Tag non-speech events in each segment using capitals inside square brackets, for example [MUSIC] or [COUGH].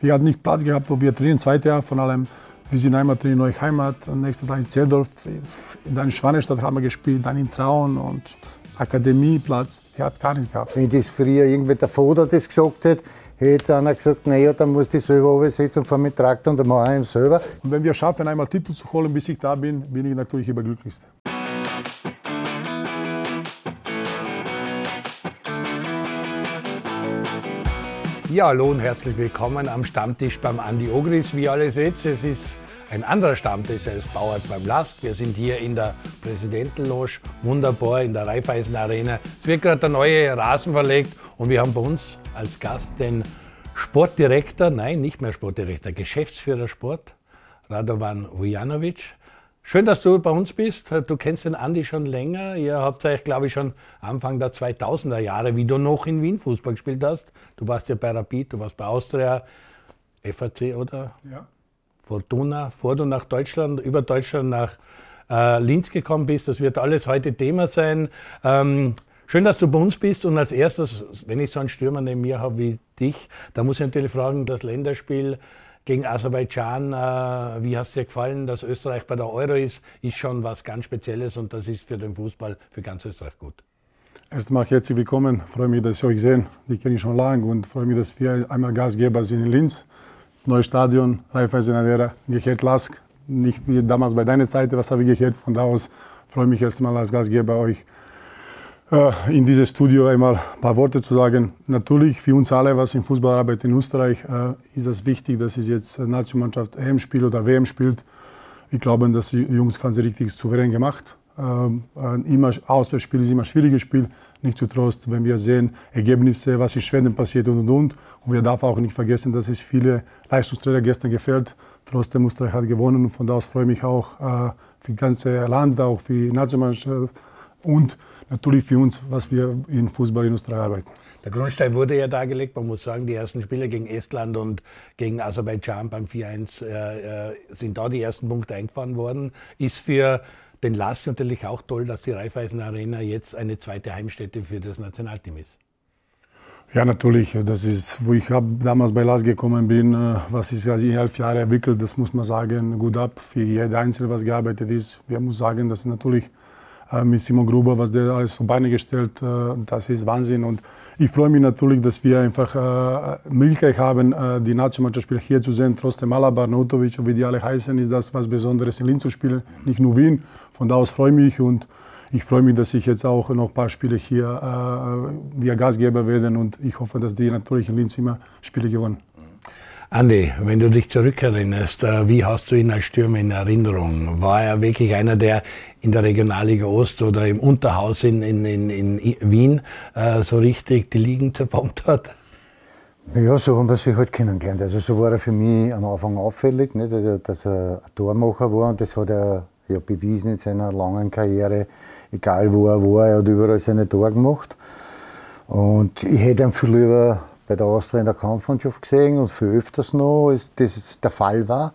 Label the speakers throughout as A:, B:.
A: wir hatten nicht Platz gehabt, wo wir trainieren, zweite Jahr von allem. Wir sind einmal trainieren in Neuheimat, am nächsten Tag in Zeldorf, dann in Schwanestadt haben wir gespielt, dann in Traun und Akademieplatz. Er hat gar nichts gehabt.
B: Wenn das früher irgendwie der Vater das gesagt hätte, hätte einer gesagt, naja, dann muss ich selber runtersetzen und fahre mit Traktor und dann mache ich ihn selber.
A: Und wenn wir schaffen, einmal Titel zu holen, bis ich da bin, bin ich natürlich überglücklichst.
C: Ja, hallo und herzlich willkommen am Stammtisch beim Andi Ogris. Wie alle seht, es ist ein anderer Stammtisch als Bauert beim Lask. Wir sind hier in der Präsidentenloge, wunderbar in der Raiffeisen Arena. Es wird gerade der neue Rasen verlegt und wir haben bei uns als Gast den Sportdirektor, nein, nicht mehr Sportdirektor, Geschäftsführer Sport, Radovan Vujanovic. Schön, dass du bei uns bist. Du kennst den Andi schon länger. Ihr habt euch, glaube ich, schon Anfang der 2000er Jahre, wie du noch in Wien Fußball gespielt hast. Du warst ja bei Rapid, du warst bei Austria, FAC oder
A: Ja.
C: Fortuna, bevor du nach Deutschland, über Deutschland nach äh, Linz gekommen bist. Das wird alles heute Thema sein. Ähm, schön, dass du bei uns bist. Und als erstes, wenn ich so einen Stürmer neben mir habe wie dich, da muss ich natürlich fragen, das Länderspiel gegen Aserbaidschan, äh, wie hast dir gefallen, dass Österreich bei der Euro ist, ist schon was ganz Spezielles und das ist für den Fußball, für ganz Österreich gut.
A: Erstmal herzlich willkommen. Freue mich, dass ich euch sehe. Die kenne ich schon lange und freue mich, dass wir einmal Gastgeber sind in Linz. Neues Stadion, Raiffeisen Arena, gehört Lask. Nicht wie damals bei deiner Zeit, was habe ich gehört. Von da aus freue ich mich erstmal als Gastgeber euch in dieses Studio einmal ein paar Worte zu sagen. Natürlich für uns alle, was im Fußball arbeitet in Österreich, äh, ist das wichtig, dass es jetzt Nationalmannschaft EM spielt oder WM spielt. Ich glaube, dass die Jungs haben sie richtig souverän gemacht. Ähm, immer Auswärtsspiel ist immer ein schwieriges Spiel. Nicht zu Trost, wenn wir sehen Ergebnisse, was in Schweden passiert und und und. Und wir dürfen auch nicht vergessen, dass es viele Leistungsträger gestern gefällt. Trotzdem Österreich hat gewonnen und von da aus freue ich mich auch äh, für das ganze Land, auch für die Nationalmannschaft und natürlich für uns, was wir in Österreich arbeiten.
C: Der Grundstein wurde ja dargelegt. Man muss sagen, die ersten Spiele gegen Estland und gegen Aserbaidschan beim 4-1 äh, äh, sind da die ersten Punkte eingefahren worden. Ist für den LASK natürlich auch toll, dass die Raiffeisen Arena jetzt eine zweite Heimstätte für das Nationalteam ist.
A: Ja, natürlich. Das ist, wo ich hab damals bei LAS gekommen bin, äh, was ist also in elf Jahren entwickelt, das muss man sagen, gut ab. Für jeder Einzelne, was gearbeitet ist. Wir müssen sagen, das ist natürlich mit Simon Gruber, was der alles auf Beine gestellt, das ist Wahnsinn. Und ich freue mich natürlich, dass wir einfach Möglichkeit haben, die Nationalmannschaftsspieler hier zu sehen. Trotzdem Alaba, Notovic wie die alle heißen, ist das was Besonderes in Linz zu spielen, nicht nur Wien. Von da aus freue ich mich und ich freue mich, dass ich jetzt auch noch ein paar Spiele hier äh, via Gastgeber werden und ich hoffe, dass die natürlich in Linz immer Spiele gewonnen.
C: Andi, wenn du dich zurückerinnerst, äh, wie hast du ihn als Stürmer in Erinnerung? War er wirklich einer, der in der Regionalliga Ost oder im Unterhaus in, in, in, in Wien äh, so richtig die Ligen zerbombt hat?
B: Ja, so haben wir sich halt kennengelernt. Also so war er für mich am Anfang auffällig, nicht? Also, dass er ein Tormacher war und das hat er ja bewiesen in seiner langen Karriere. Egal wo er war, er hat überall seine Tore gemacht. Und ich hätte ihn viel lieber bei der Austria in der Kampfmannschaft gesehen und viel öfters noch, als das der Fall war.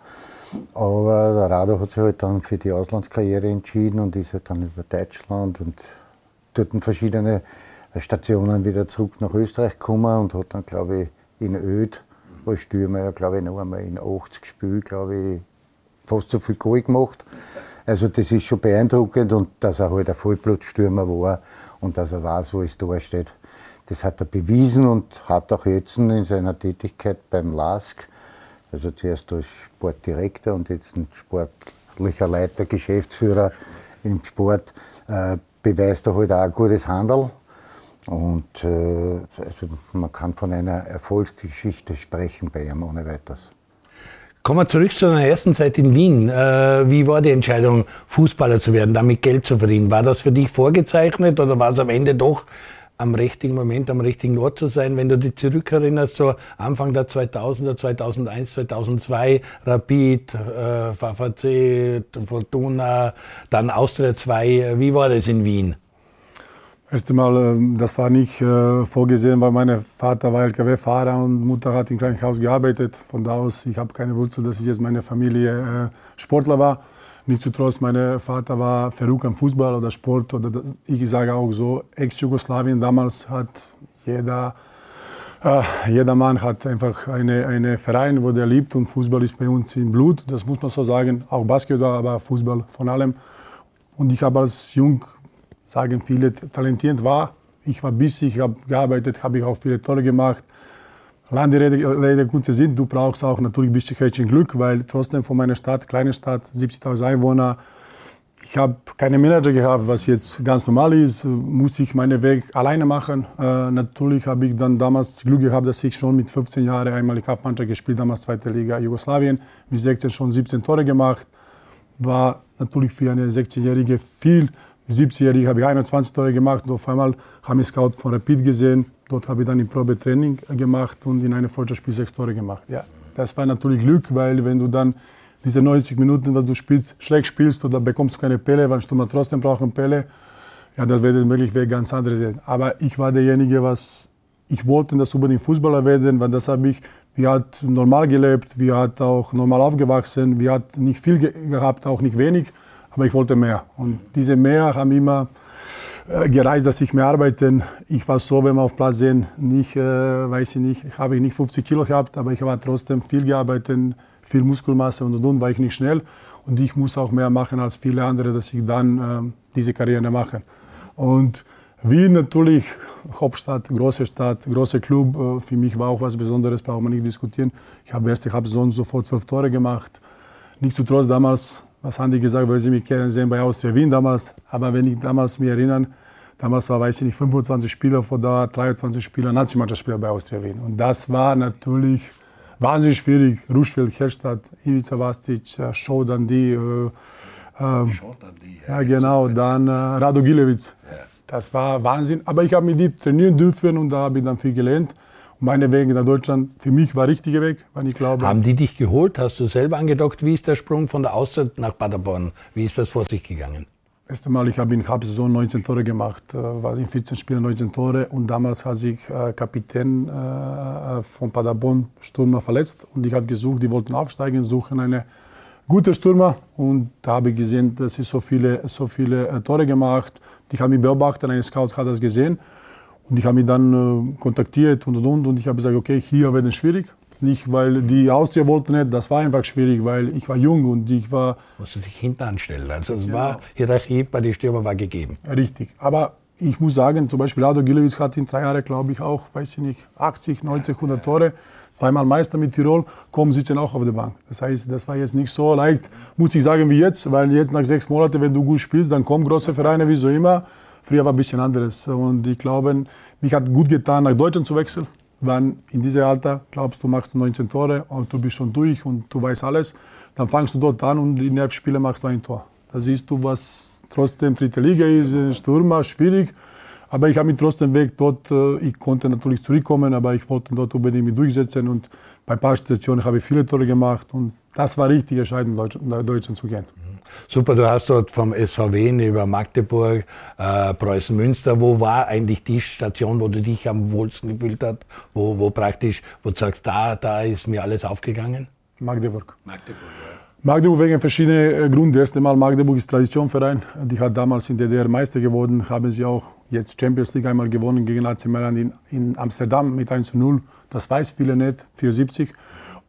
B: Aber der Rado hat sich halt dann für die Auslandskarriere entschieden und ist halt dann über Deutschland und dort verschiedene Stationen wieder zurück nach Österreich gekommen und hat dann, glaube ich, in Öd als Stürmer, glaube ich, noch einmal in 80 Spielen, glaube ich, fast so viel Goal gemacht. Also das ist schon beeindruckend und dass er halt ein Vollblutstürmer war und dass er weiß, wo es da steht. Das hat er bewiesen und hat auch jetzt in seiner Tätigkeit beim LASK, also zuerst als Sportdirektor und jetzt ein sportlicher Leiter, Geschäftsführer im Sport, äh, beweist er halt auch ein gutes Handel. Und äh, also man kann von einer Erfolgsgeschichte sprechen bei ihm ohne weiteres.
C: Kommen wir zurück zu deiner ersten Zeit in Wien. Äh, wie war die Entscheidung, Fußballer zu werden, damit Geld zu verdienen? War das für dich vorgezeichnet oder war es am Ende doch am richtigen Moment, am richtigen Ort zu sein? Wenn du dich zurückerinnerst, so Anfang der 2000er, 2001, 2002, Rapid, äh, VVC, Fortuna, dann Austria 2. Wie war das in Wien?
A: Erst einmal, äh, das war nicht äh, vorgesehen, weil mein Vater war LKW-Fahrer und Mutter hat im Krankenhaus gearbeitet. Von da aus, ich habe keine Wurzel, dass ich jetzt meine Familie äh, Sportler war. Nichtsdestotrotz, mein Vater war verrückt am Fußball oder Sport oder das, ich sage auch so, Ex-Jugoslawien damals hat jeder Äh, jeder Mann hat einfach einen eine Verein, wo der liebt und Fußball ist bei uns im Blut, das muss man so sagen. Auch Basketball, aber Fußball von allem. Und ich habe als Jung, sagen viele, talentiert war. Ich war bissig, ich habe gearbeitet, habe ich auch viele Tore gemacht. Lange Rede, Rede kurze Sinn, du brauchst auch natürlich ein bisschen Glück, weil trotzdem von meiner Stadt, kleine Stadt, 70.000 Einwohner, ich habe keine Manager gehabt, was jetzt ganz normal ist, musste ich meinen Weg alleine machen. Äh, natürlich habe ich dann damals Glück gehabt, dass ich schon mit 15 Jahren einmal die Kampfmannschaft gespielt, damals zweite Liga Jugoslawien, mit 16 schon 17 Tore gemacht. War natürlich für eine 16-Jährige viel. Mit 70-Jährige habe ich 21 Tore gemacht und auf einmal haben wir Scout von Rapid gesehen. Dort habe ich dann im Probetraining gemacht und in einem Freundschaftsspiel sechs Tore gemacht. Ja, das war natürlich Glück, weil wenn du dann diese 90 Minuten, was du spielst, schlecht spielst oder bekommst du keine Pelle, weil Stürmer trotzdem brauchen Pelle, ja, das wäre möglich ganz andere sehen. Aber ich war derjenige, was ich wollte, das unbedingt Fußballer werden, weil das habe ich, wir hat normal gelebt, wir hat auch normal aufgewachsen, wir hat nicht viel gehabt, auch nicht wenig, aber ich wollte mehr. Und diese mehr haben immer äh, gereist, dass ich mehr arbeite. Ich war so, wenn wir auf Platz sehen, nicht, äh, weiß ich nicht, habe ich nicht 50 Kilo gehabt, aber ich habe trotzdem viel gearbeitet, viel Muskelmasse und und, war ich nicht schnell. Und ich muss auch mehr machen als viele andere, dass ich dann äh, diese Karriere mache. Und Wien natürlich, Hauptstadt, große Stadt, großer Club. Für mich war auch was Besonderes, braucht man nicht diskutieren. Ich habe erst, ich habe sonst sofort zwölf Tore gemacht. Nicht zu trotz damals, was haben die gesagt, weil sie mich kennen sehen bei Austria Wien damals. Aber wenn ich damals mich erinnere, damals war, weiß ich nicht, 25 Spieler vor da, 23 Spieler, Nationalmannschaftsspieler bei Austria Wien. Und das war natürlich wahnsinnig schwierig. Ruschfeld, Herstadt, Ivica Vastic, äh, Schodan, die. Äh, äh, ja, genau. Dann äh, Rado Gilewitz. Das war Wahnsinn. Aber ich habe mit die trainieren dürfen und da habe ich dann viel gelernt. Meine Wege nach Deutschland, für mich war der richtige Weg, weil ich glaube.
C: Haben die dich geholt? Hast du selber angedockt? Wie ist der Sprung von der Auszeit nach Paderborn? Wie ist das vor sich gegangen?
A: erste Mal, ich habe in Halbsaison 19 Tore gemacht, äh, war in 14 Spielen 19 Tore und damals hat sich äh, Kapitän äh, von Paderborn Stürmer verletzt und ich habe gesucht, die wollten aufsteigen, suchen eine gute Stürmer und da habe ich gesehen, dass sie so viele, so viele Tore gemacht. Ich habe mich beobachtet, ein Scout hat das gesehen und ich habe mich dann kontaktiert und und und und ich habe gesagt, okay, hier wird es schwierig nicht, weil die Austria wollten nicht, das war einfach schwierig, weil ich war jung und ich war...
C: Musst du dich hinten anstellen. Also es genau. war Hierarchie bei den Stürmer war gegeben.
A: Richtig. Aber ich muss sagen, zum Beispiel Rado Gilewitz hat in drei Jahren, glaube ich, auch, weiß ich nicht, 80, 90, 100 Tore, zweimal Meister mit Tirol, kommen, sitzen auch auf der Bank. Das heißt, das war jetzt nicht so leicht, muss ich sagen, wie jetzt, weil jetzt nach sechs Monaten, wenn du gut spielst, dann kommen große Vereine, wie so immer. Früher war ein bisschen anderes. Und ich glaube, mich hat gut getan, nach Deutschland zu wechseln wenn in diesem Alter glaubst du, machst du 19 Tore und du bist schon durch und du weißt alles, dann fangst du dort an und in elf Spielen machst du ein Tor. Da siehst du, was trotzdem dritte Liga ist, Stürmer, schwierig. Aber ich habe mich trotzdem weg dort. Äh, ich konnte natürlich zurückkommen, aber ich wollte dort unbedingt mich durchsetzen. Und bei ein paar Stationen habe ich viele Tore gemacht. Und das war richtig entscheidend, nach Deutschland zu gehen.
C: Super, du hast dort vom SV Wien über Magdeburg, äh, Preußen Münster. Wo war eigentlich die Station, wo du dich am wohlsten gefühlt hast? Wo, wo praktisch, wo du sagst, da, da ist mir alles aufgegangen?
A: Magdeburg. Magdeburg, ja. Magdeburg wegen verschiedenen äh, Gründen. Erst einmal, Magdeburg ist Traditionverein. Die hat damals in der DDR Meister geworden. Haben sie auch jetzt Champions League einmal gewonnen gegen AC Mailand in, in Amsterdam mit 1 0. Das weiß viele nicht, 74.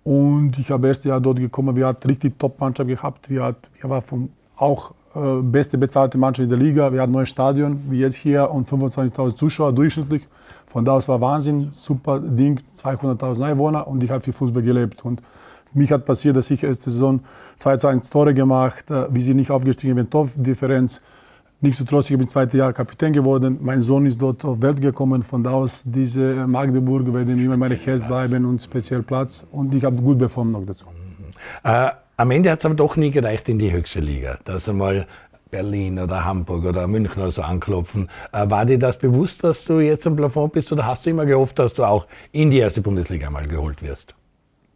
A: Und ich habe erst Jahr dort gekommen, wir hatten richtig Top-Mannschaft gehabt. Wir, hat, wir waren auch äh, beste bezahlte Mannschaft in der Liga. Wir hatten ein neues Stadion, wie jetzt hier, und 25.000 Zuschauer durchschnittlich. Von da aus war Wahnsinn, super Ding, 200.000 Einwohner und ich habe für Fußball gelebt. Und mich hat passiert, dass ich erste Saison 2-1 Tore gemacht, äh, wie sie nicht aufgestiegen sind, Tordifferenz. Nichtsdestotrotz, ich bin zweite Jahr Kapitän geworden. Mein Sohn ist dort auf Welt gekommen. Von da aus, diese Magdeburg werden immer meine Herz bleiben und speziell Platz. Und ich habe gut performt noch dazu.
C: Äh, am Ende hat es aber doch nie gereicht in die höchste Liga. Dass einmal Berlin oder Hamburg oder München oder so anklopfen. Äh, war dir das bewusst, dass du jetzt am Plafond bist oder hast du immer gehofft, dass du auch in die erste Bundesliga mal geholt wirst?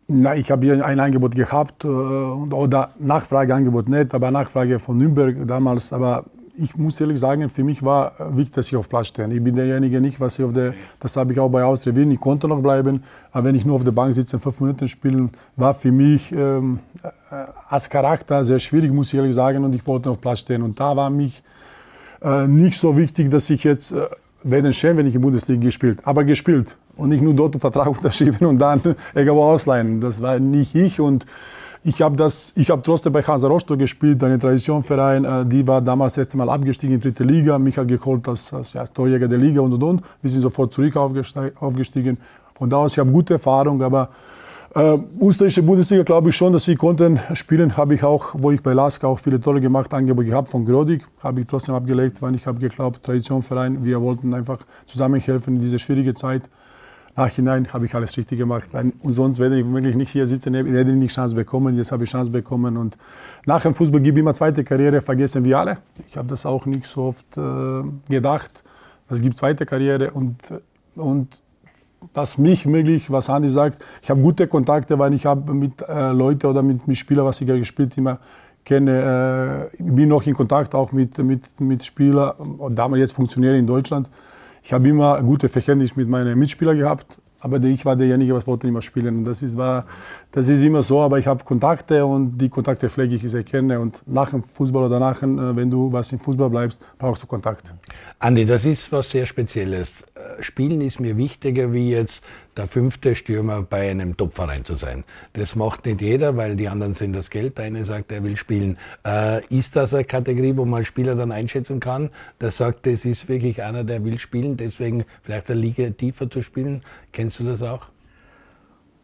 A: Nein, ich habe hier ein Angebot gehabt äh, oder Nachfrageangebot nicht, aber Nachfrage von Nürnberg damals. Aber ich muss ehrlich sagen, für mich war wichtig, dass ich auf Platz stehe. Ich bin derjenige nicht, was ich auf der, das habe ich auch bei Austria Wien, ich konnte noch bleiben, aber wenn ich nur auf der Bank sitze und fünf Minuten spielen, war für mich ähm, äh, als Charakter sehr schwierig, muss ich ehrlich sagen, und ich wollte auf Platz stehen. Und da war mich äh, nicht so wichtig, dass ich jetzt, äh, wäre schön, wenn ich in der Bundesliga gespielt, aber gespielt. und nicht nur dort einen Vertrag [LAUGHS] unterschreiben und dann irgendwo ausleihen. Das war nicht ich und ich habe das, ich habe trotzdem bei Hansa Rostock gespielt, eine Traditionverein, äh, die war damals erst einmal abgestiegen in die dritte Liga, mich hat geholt als, als ja, Torjäger der Liga und und und. Wir sind sofort zurück aufgestiegen. Von da aus, ich habe gute Erfahrung, aber äh, österreichische Bundesliga glaube ich schon, dass sie konnten spielen. Habe ich auch, wo ich bei Lask auch viele Tore gemacht, Angebot gehabt von Grodig, habe ich trotzdem abgelegt, weil ich habe geglaubt, Traditionverein, wir wollten einfach zusammenhelfen in dieser schwierigen Zeit. Nachhinein habe ich alles richtig gemacht. Und sonst werde ich wirklich nicht hier sitzen, ich hätte nicht Chance bekommen. Jetzt habe ich Chance bekommen. Und nach dem Fußball gibt es immer zweite Karriere, vergessen wir alle. Ich habe das auch nicht so oft äh, gedacht. Es gibt zweite Karriere und, und was mich möglich, was Andi sagt, ich habe gute Kontakte, weil ich habe mit äh, Leuten oder mit, Spielern, was ich ja gespielt immer kenne, äh, bin noch in Kontakt auch mit, mit, mit Spielern, damals jetzt funktionieren in Deutschland. Ich habe immer gute Verhältnisse mit meinen Mitspielern gehabt, aber ich war derjenige, was wollte immer spielen. Und das ist, war, das ist immer so, aber ich habe Kontakte und die Kontakte pflege ich sehr gerne. Und nach dem Fußball oder nach, äh, wenn du was im Fußball bleibst, brauchst du Kontakt.
C: Andi, das ist was sehr Spezielles. Äh, Spielen ist mir wichtiger, wie jetzt der fünfte Stürmer bei einem Topverein zu sein. Das macht nicht jeder, weil die anderen sind das Geld. Der eine sagt, er will spielen. Äh, ist das eine Kategorie, wo man Spieler dann einschätzen kann, der sagt, das ist wirklich einer, der will spielen, deswegen vielleicht eine Liga tiefer zu spielen? Kennst du das auch?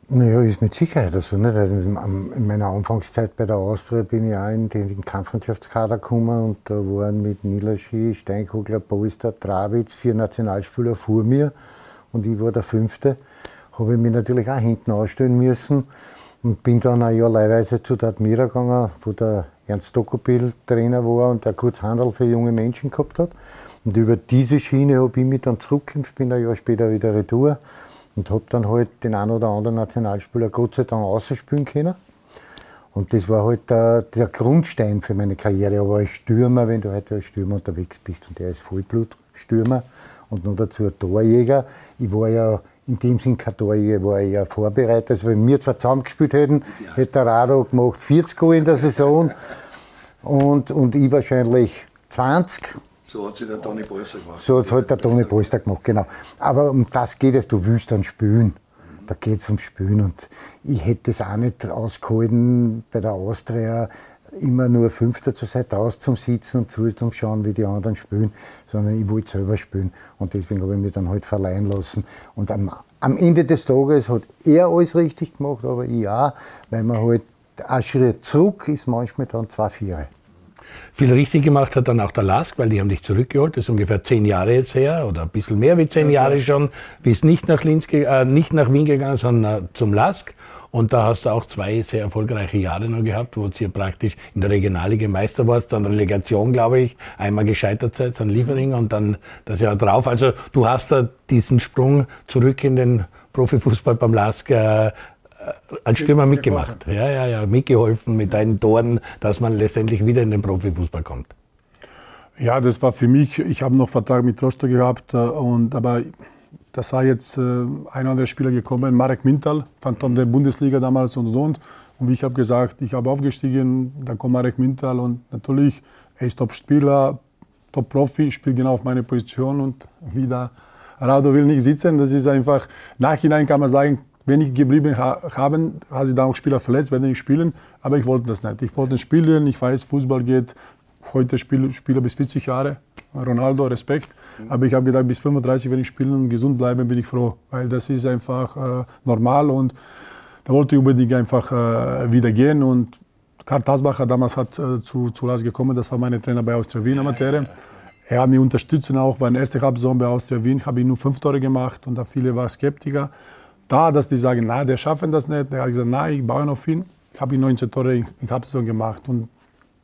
B: Naja, ist mit Sicherheit so. Nicht? Also in meiner Anfangszeit bei der Austria bin ich auch in den Kampfmannschaftskader gekommen und da waren mit Nilaschi, Steinkogler, Polster, Trawitz vier Nationalspieler vor mir und ich war der Fünfte. Habe ich mich natürlich auch hinten ausstellen müssen und bin dann ein Jahr leihweise zu der Admira gegangen, wo der Ernst Dokopil Trainer war und der kurz Handel für junge Menschen gehabt hat. Und über diese Schiene habe ich mich dann zurückgekämpft, bin ein Jahr später wieder retour und habe dann halt den einen oder anderen Nationalspieler Gott sei Dank ausspielen können. Und das war halt der, der, Grundstein für meine Karriere. Aber als Stürmer, wenn du heute als Stürmer unterwegs bist, und der ist Vollblutstürmer und noch dazu ein Torjäger. Ich war ja in dem Sinn kein Torjäger, war ja vorbereitet. Also wenn wir zwar zusammengespielt hätten, ja. hätte der Rado gemacht 40 Goal in der Saison [LAUGHS] und, und ich wahrscheinlich 20.
C: So hat sich der Toni Polster gemacht.
B: So hat halt der Toni Polster gemacht, genau. Aber um das geht es, du willst dann spielen. Da geht es ums Spielen. Und ich hätte es auch nicht ausgehalten, bei der Austria immer nur Fünfter zu sein, draußen zum Sitzen und zu zum Schauen, wie die anderen spielen, sondern ich wollte selber spielen. Und deswegen habe ich mich dann halt verleihen lassen. Und am, am Ende des Tages hat er alles richtig gemacht, aber ich auch, weil man halt ein Schritt zurück ist manchmal dann zwei Viere.
C: Viel richtig gemacht hat dann auch der Lask, weil die haben dich zurückgeholt. Das ist ungefähr zehn Jahre jetzt her oder ein bisschen mehr wie zehn Jahre schon. Bist nicht nach, Linz, äh, nicht nach Wien gegangen, sondern zum Lask. Und da hast du auch zwei sehr erfolgreiche Jahre noch gehabt, wo du praktisch in der Regionalliga Meister warst, dann Relegation, glaube ich, einmal gescheitert seid an Liefering und dann das Jahr drauf. Also du hast da diesen Sprung zurück in den Profifußball beim Lask äh, äh, als Stürmer mitgemacht. Ja, ja, ja, mitgeholfen mit deinen Toren, dass man letztendlich wieder in den Profifußball kommt.
A: Ja, das war für mich, ich habe noch Vertrag mit Rostock gehabt, äh, und, aber da sei jetzt äh, ein oder andere Spieler gekommen, Marek Mintal, Phantom der Bundesliga damals und und und. Und wie ich habe gesagt, ich habe aufgestiegen, dann kommt Marek Mintal und natürlich, er ist Top-Spieler, Top-Profi, spielt genau auf meine Position und wieder Rado will nicht sitzen. Das ist einfach, nachhinein kann man sagen, wenn ich geblieben ha haben, hat sich dann auch Spieler verletzt, werden nicht spielen. Aber ich wollte das nicht. Ich wollte spielen. Ich weiß, Fußball geht heute Spiel, Spieler bis 40 Jahre. Ronaldo, Respekt. Mhm. Aber ich habe gedacht, bis 35, wenn ich spielen und gesund bleibe, bin ich froh. Weil das ist einfach äh, normal und da wollte ich unbedingt einfach äh, wieder gehen. Und Karl Tasbacher damals hat äh, zu, zu Las gekommen, das war mein Trainer bei Austria Wien Amateure. Er hat mich unterstützt und auch, weil erste Halbsaison bei Austria Wien habe ich nur fünf Tore gemacht und da viele waren Skeptiker da, dass die sagen, na, der schaffen das nicht. Der hat gesagt, nein, ich baue auf ihn. Ich habe 19 Tore in Kapseln gemacht. Und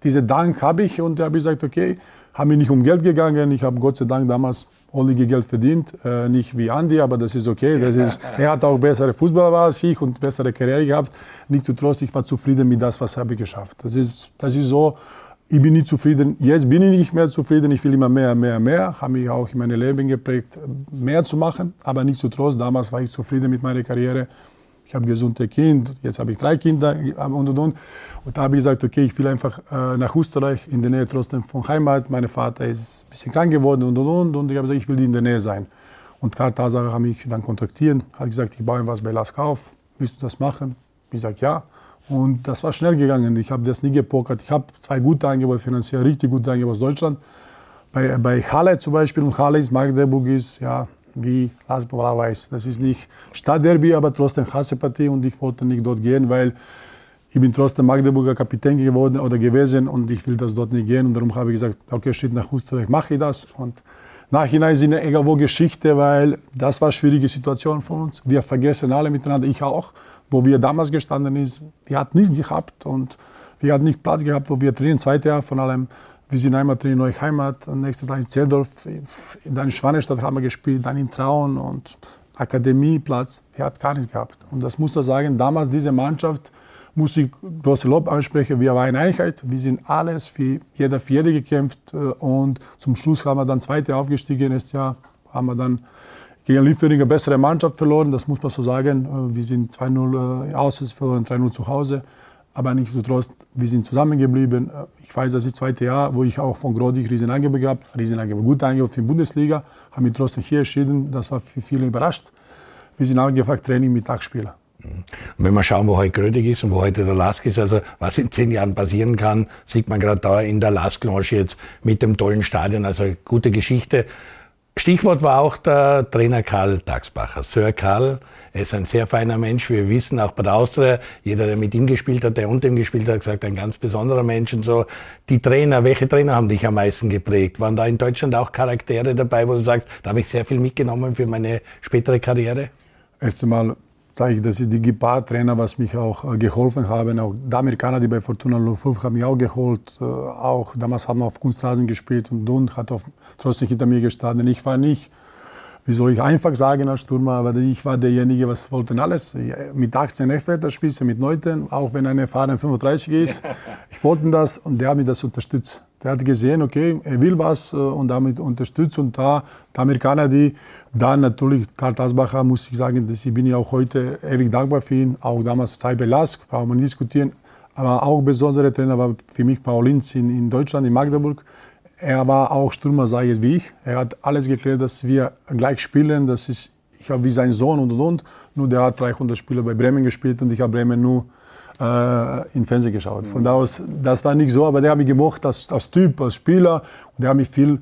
A: diesen Dank habe ich und da habe ich gesagt, okay, habe mir nicht um Geld gegangen. Ich habe Gott sei Dank damals ordentlich Geld verdient. Äh, nicht wie Andi, aber das ist okay. Das ist, er hat auch bessere Fußballer als ich und bessere Karriere gehabt. Nichtsdestotrotz, ich war zufrieden mit das, was habe ich geschafft. Das ist, das ist so ich bin nicht zufrieden. Jetzt bin ich nicht mehr zufrieden. Ich will immer mehr, mehr, mehr. Habe mich auch in meinem Leben geprägt, mehr zu machen. Aber nicht nichtsdestotrotz, damals war ich zufrieden mit meiner Karriere. Ich habe gesunde Kind. Jetzt habe ich drei Kinder und und und. Und da habe ich gesagt, okay, ich will einfach äh, nach Österreich, in der Nähe trotzdem von Heimat. Mein Vater ist ein bisschen krank geworden und und und. Und ich habe gesagt, ich will in der Nähe sein. Und Karl Tasacher hat mich dann kontaktiert, hat gesagt, ich baue was bei Lask auf, willst du das machen? Ich sage ja. Und das war schnell gegangen. Ich habe das nie gepokert. Ich habe zwei gute Angebote finanziert, richtig gute Angebote aus Deutschland. Bei, bei Halle zum Beispiel, und Halle ist Magdeburg ist, ja, wie Las weiß. Das ist nicht Stadtderby, aber trotzdem Hassepartie und ich wollte nicht dort gehen, weil ich bin trotzdem Magdeburger Kapitän geworden oder gewesen und ich will das dort nicht gehen und darum habe ich gesagt, okay, Schritt nach Österreich mache ich das und Nachhinein sind irgendwo Geschichte, weil das war eine schwierige Situation für uns. Wir vergessen alle miteinander, ich auch, wo wir damals gestanden sind. Wir hatten nichts gehabt und wir hatten nicht Platz gehabt, wo wir trainieren, zweite Jahr von allem. Wir sind einmal trainieren in Neuheimat, nächsten Tag in Zeldorf, dann in Schwanestadt haben wir gespielt, dann in Traun und Akademieplatz. Wir hatten gar nichts gehabt. Und das muss ich sagen, damals diese Mannschaft, muss ich große Lob ansprechen. Wir waren eine Einheit. Wir sind alles für jeder für jede gekämpft. Äh, und zum Schluss haben wir dann zweite aufgestiegen. Nächstes Jahr haben wir dann gegen Liefering eine bessere Mannschaft verloren. Das muss man so sagen. Äh, wir sind 2-0 äh, auswärts verloren, 3-0 zu Hause. Aber nichtsdestotrotz, wir sind zusammengeblieben. Ich weiß, das ist das zweite Jahr, wo ich auch von Grodig Riesenangebot habe. Riesenangebot, gut Angebot für die Bundesliga. Haben mich trotzdem hier entschieden. Das war für viele überrascht. Wir sind angefragt, Training mit Tagspielern.
C: Und wenn wir schauen, wo heute Grödig ist und wo heute der Lask ist, also was in zehn Jahren passieren kann, sieht man gerade da in der Lask-Lounge jetzt mit dem tollen Stadion, also gute Geschichte. Stichwort war auch der Trainer Karl Dagsbacher. Sir Karl, er ist ein sehr feiner Mensch. Wir wissen auch bei der Austria, jeder, der mit ihm gespielt hat, der unter ihm gespielt hat, gesagt, ein ganz besonderer Mensch und so. Die Trainer, welche Trainer haben dich am meisten geprägt? Waren da in Deutschland auch Charaktere dabei, wo du sagst, da habe ich sehr viel mitgenommen für meine spätere Karriere?
A: Erst einmal sage ich, das ist die Gepard-Trainer, was mich auch äh, geholfen haben. Auch die Amerikaner, die bei Fortuna 05 haben mich auch geholt. Äh, auch damals haben wir auf Kunstrasen gespielt und Dund hat auf, trotzdem hinter mir gestanden. Ich war nicht, wie soll ich einfach sagen als Stürmer, aber ich war derjenige, was wollten alles. Mit 18 F-Wetter spielst du mit 19, auch wenn eine Fahrer 35 ist. [LAUGHS] Ich wollte das und der hat mich das unterstützt. Der hat gesehen, okay, er will was äh, und damit unterstützt. Und da, die Amerikaner, die dann natürlich, Karl Tasbacher, muss ich sagen, dass ich bin ja auch heute ewig dankbar für ihn. Auch damals Cyber Lask, brauchen wir nicht diskutieren. Aber auch besondere Trainer war für mich Paul Linz in, in Deutschland, in Magdeburg. Er war auch Stürmer, sage ich, wie ich. Er hat alles geklärt, dass wir gleich spielen. Das ist, ich habe wie sein Sohn und und und. Nur der hat 300 Spiele bei Bremen gespielt und ich habe Bremen nur äh, im Fernsehen geschaut. Von da aus, das war nicht so, aber der hat mich gemocht als, als Typ, als Spieler. Und der hat mich viel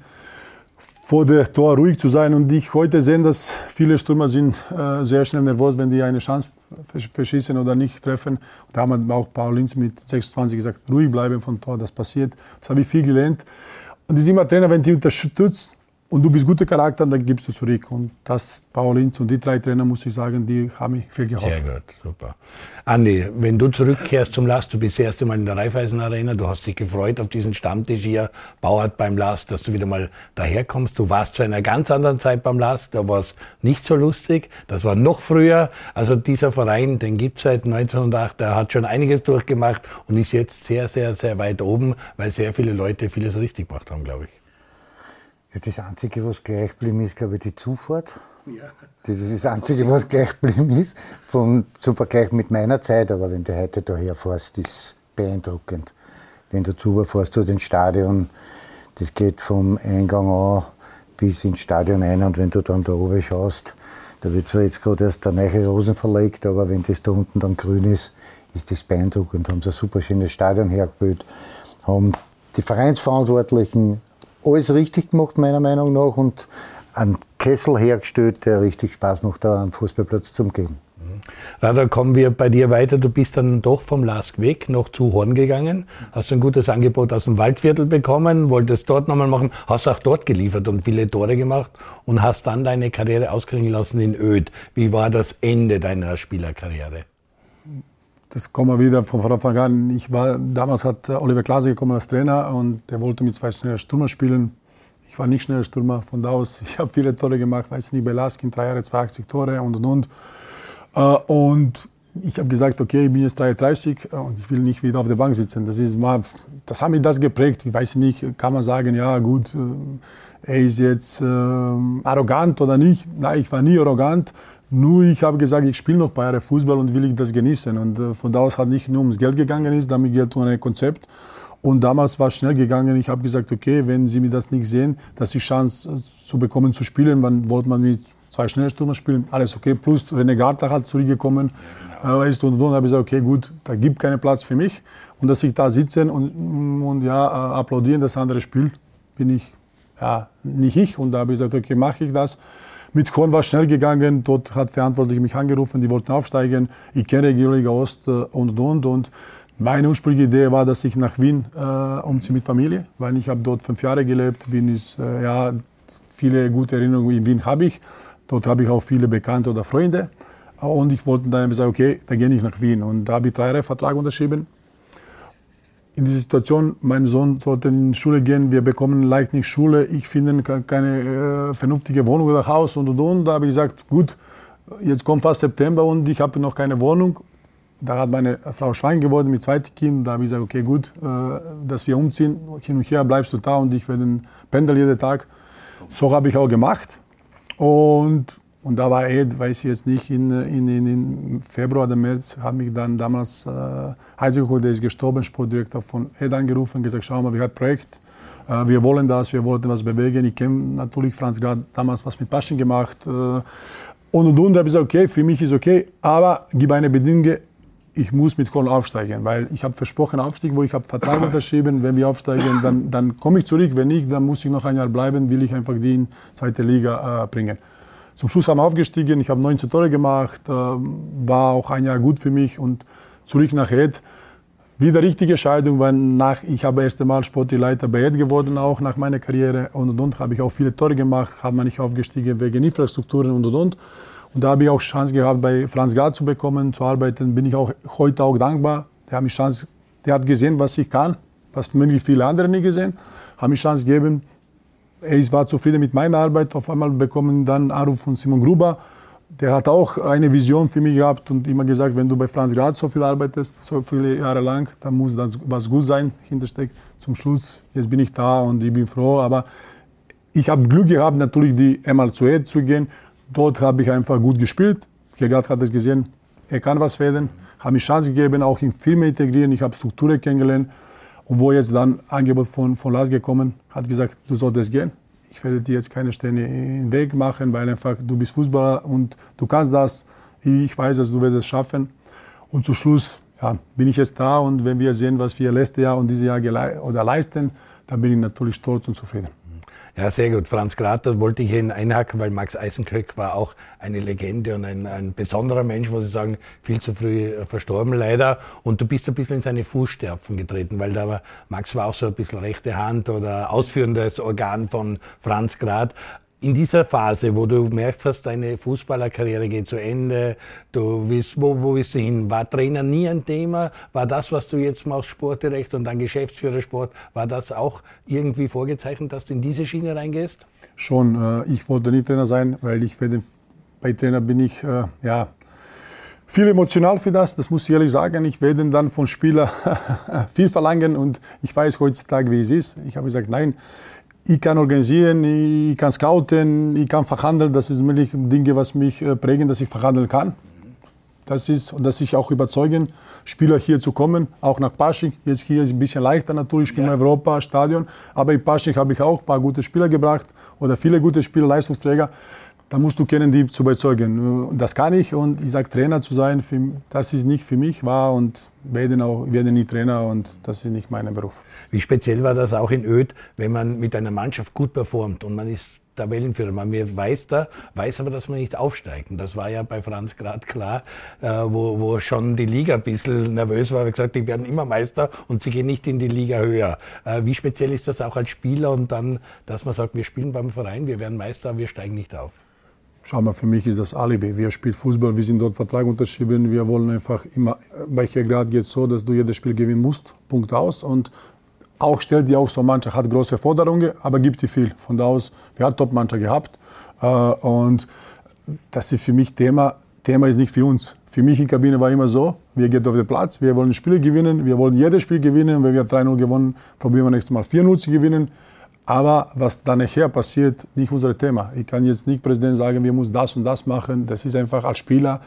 A: vor der Tor ruhig zu sein. Und ich heute sehe, dass viele Stürmer sind äh, sehr schnell nervös, wenn die eine Chance verschießen oder nicht treffen. Da haben auch Paul Linz mit 26 gesagt, ruhig bleiben vom Tor, das passiert. Das habe ich viel gelernt. Und die sind immer Trainer, wenn die unterstützt, und du bist guter Charakter, dann gibst du zurück. Und das, Paul Linz und die drei Trainer, muss ich sagen, die haben mich viel geholfen.
C: Sehr gut, super. Andi, wenn du zurückkehrst zum Last, du bist das erste Mal in der Raiffeisen Arena, du hast dich gefreut auf diesen Stammtisch hier, Bauert beim Last, dass du wieder mal daherkommst. Du warst zu einer ganz anderen Zeit beim Last, da war es nicht so lustig, das war noch früher. Also dieser Verein, den gibt es seit 1908, der hat schon einiges durchgemacht und ist jetzt sehr, sehr, sehr weit oben, weil sehr viele Leute vieles richtig gemacht haben, glaube ich.
B: Ja, das Einzige, was gleich geblieben ist, glaube ich, die Zufahrt. Ja. Das ist das Einzige, was gleich geblieben ist, vom, zum Vergleich mit meiner Zeit. Aber wenn du heute daher fährst, ist beeindruckend. Wenn du fährst zu den Stadion, das geht vom Eingang an bis ins Stadion ein. Und wenn du dann da oben schaust, da wird zwar jetzt gerade erst der neue Rosen verlegt, aber wenn das da unten dann grün ist, ist das beeindruckend. Haben sie ein super schönes Stadion hergebaut, haben die Vereinsverantwortlichen alles richtig gemacht, meiner Meinung nach, und einen Kessel hergestellt, der richtig Spaß macht, da am Fußballplatz zu gehen.
C: Na, da kommen wir bei dir weiter. Du bist dann doch vom Lask weg noch zu Horn gegangen, hast ein gutes Angebot aus dem Waldviertel bekommen, wolltest dort nochmal machen, hast auch dort geliefert und viele Tore gemacht und hast dann deine Karriere ausklingen lassen in Öd. Wie war das Ende deiner Spielerkarriere?
A: Das kommen wir wieder von Anfang an. Ich war, damals hat Oliver Klase gekommen als Trainer und der wollte mit zwei schnellen Stürmer spielen. Ich war nicht schneller Stürmer, von da aus, ich habe viele Tore gemacht, weiß nicht, bei Laskin, drei Jahre, 82 Tore und und und. Äh, und ich habe gesagt, okay, ich bin jetzt 33 und ich will nicht wieder auf der Bank sitzen. Das, ist mal, das hat mich das geprägt. Ich weiß nicht, kann man sagen, ja gut, äh, er ist jetzt äh, arrogant oder nicht. Nein, ich war nie arrogant. Nur ich habe gesagt, ich spiele noch ein paar Jahre Fußball und will ich das genießen. Und äh, von da aus hat nicht nur ums Geld gegangen ist, damit geht um ein Konzept. Und damals war es schnell gegangen. Ich habe gesagt, okay, wenn Sie mir das nicht sehen, dass ich Chance zu bekommen zu spielen, wann wollte man mit zwei Schnellstürmer spielen, alles okay. Plus René Gartach hat zurückgekommen. Genau. Äh, und dann habe ich gesagt, okay, gut, da gibt keinen Platz für mich. Und dass ich da sitzen und, und ja, äh, applaudieren, das andere Spiel, bin ich ja, nicht ich. Und da habe ich gesagt, okay, mache ich das. Mit Korn war es schnell gegangen. Dort hat verantwortlich mich angerufen, die wollten aufsteigen. Ich kenne Regionalliga Ost äh, und und und. Meine ursprüngliche Idee war, dass ich nach Wien äh, umziehe mit Familie, weil ich habe dort fünf Jahre gelebt. Wien ist, äh, ja, viele gute Erinnerungen in Wien habe ich. Dort habe ich auch viele Bekannte oder Freunde. Und ich wollte dann sagen, okay, dann gehe ich nach Wien. Und da habe ich drei Jahre Vertrag unterschrieben. In dieser Situation, mein Sohn sollte in die Schule gehen, wir bekommen leicht nicht Schule, ich finde keine äh, vernünftige Wohnung oder Haus und und und. Da habe ich gesagt, gut, jetzt kommt fast September und ich habe noch keine Wohnung. Da hat meine Frau schwanger geworden mit zweitem Kind. Da habe ich gesagt, okay, gut, äh, dass wir umziehen. Hin und her bleibst du da und ich werde pendel jeden Tag. So habe ich auch gemacht. Und, und da war Ed, weiß ich jetzt nicht, in, in, in Februar oder März hat mich dann damals äh, Heiseko, der ist gestorben, Sportdirektor von Ed angerufen und gesagt, schau mal, wir haben ein Projekt, äh, wir wollen das, wir wollten was bewegen. Ich kenne natürlich Franz gerade damals was mit Paschen gemacht. Äh, und und und, da habe ich gesagt, okay, für mich ist okay, aber gib eine Bedingung, ich muss mit Köln aufsteigen, weil ich habe versprochen Aufstieg, wo ich habe Vertrag unterschrieben, wenn wir aufsteigen, dann, dann komme ich zurück, wenn nicht, dann muss ich noch ein Jahr bleiben, will ich einfach die in zweite Liga äh, bringen. Zum Schluss haben wir aufgestiegen, ich habe 19 Tore gemacht, äh, war auch ein Jahr gut für mich und zurück nach Ed. Wieder richtige Entscheidung, weil nach, ich habe erst einmal Sportleiter bei Ed geworden, auch nach meiner Karriere und und und, habe ich auch viele Tore gemacht, habe man nicht aufgestiegen wegen Infrastrukturen und und und. Und da habe ich auch Chance gehabt, bei Franz Gard zu bekommen, zu arbeiten. Bin ich auch heute auch dankbar. Der hat, mich Chance, der hat gesehen, was ich kann, was möglich viele andere nicht gesehen. Hat mir Chance gegeben. Er war zufrieden mit meiner Arbeit. Auf einmal bekommen dann Anruf von Simon Gruber. Der hat auch eine Vision für mich gehabt und immer gesagt, wenn du bei Franz Grad so viel arbeitest, so viele Jahre lang, dann muss da was gut sein hintersteckt. Zum Schluss, jetzt bin ich da und ich bin froh. Aber ich habe Glück gehabt, natürlich die einmal zu Ed zu gehen Dort habe ich einfach gut gespielt. Gerhard hat es gesehen, er kann was werden. Habe mir Chance gegeben, auch in Filme integrieren. Ich habe Strukturen kennengelernt. Und wo jetzt dann Angebot von, von Lars gekommen, hat gesagt, du solltest gehen. Ich werde dir jetzt keine Stelle in den Weg machen, weil einfach du bist Fußballer und du kannst das. Ich weiß, dass du wirst es schaffen. Und zum Schluss ja, bin ich jetzt da und wenn wir sehen, was wir letztes Jahr und dieses Jahr oder leisten, dann bin ich natürlich stolz und zufrieden.
C: Ja, sehr gut. Franz Grater wollte ich Ihnen einhaken, weil Max Eisenkirch war auch eine Legende und ein, ein besonderer Mensch, muss ich sagen, viel zu früh äh, verstorben leider. Und du bist ein bisschen in seine Fußstapfen getreten, weil da war, Max war auch so ein bisschen rechte Hand oder ausführendes Organ von Franz Grad in dieser Phase, wo du merkst hast, deine Fußballerkarriere geht zu Ende, du willst, wo, wo willst du hin? War Trainer nie ein Thema? War das, was du jetzt machst, Sportdirektor und dann Geschäftsführer Sport, war das auch irgendwie vorgezeichnet, dass du in diese Schiene reingehst?
A: Schon. Äh, ich wollte nie Trainer sein, weil ich werde, bei Trainer bin ich, äh, ja, viel emotional für das, das muss ich ehrlich sagen. Ich werde dann von Spielern [LAUGHS] viel verlangen und ich weiß heutzutage, wie es ist. Ich habe gesagt, nein, ich kann organisieren, ich kann scouten, ich kann verhandeln. Das sind wirklich Dinge, was mich äh, prägen, dass ich verhandeln kann. Das ist, und dass ich auch überzeugen, Spieler hier zu kommen, auch nach Pasching. Jetzt hier ist es ein bisschen leichter natürlich, ich bin ja. im Europa-Stadion. Aber in Pasching habe ich auch ein paar gute Spieler gebracht oder viele gute Spieler, Leistungsträger. Da musst du kennen, die zu überzeugen. Das kann ich und ich sage, Trainer zu sein, das ist nicht für mich wahr und werde auch, werde nie Trainer und das ist nicht mein Beruf.
C: Wie speziell war das auch in Öd, wenn man mit einer Mannschaft gut performt und man ist Tabellenführer. Man weiß da, weiß aber, dass man nicht aufsteigt. Und das war ja bei Franz gerade klar, äh, wo, wo schon die Liga ein bisschen nervös war. Hat gesagt, die werden immer Meister und sie gehen nicht in die Liga höher. Äh, wie speziell ist das auch als Spieler und dann, dass man sagt, wir spielen beim Verein, wir werden Meister, aber wir steigen nicht auf?
A: Schau mal, für mich ist das Alibi. Wir spielen Fußball, wir sind dort Vertrag unterschrieben. Wir wollen einfach immer, bei Grad geht es so, dass du jedes Spiel gewinnen musst. Punkt aus. Und auch stellt die auch so Mannschaft, hat große Forderungen, aber gibt die viel. Von da aus, wir haben Top-Mannschaft gehabt. Äh, und das ist für mich Thema. Thema ist nicht für uns. Für mich in der Kabine war immer so, wir gehen auf den Platz, wir wollen Spiele gewinnen, wir wollen jedes Spiel gewinnen. Wenn wir 3-0 gewonnen, probieren wir nächstes Mal 4-0 zu gewinnen. Aber was dann nachher passiert, nicht unser Thema. Ich kann jetzt nicht Präsident sagen, wir müssen das und das machen. Das ist einfach als Spieler,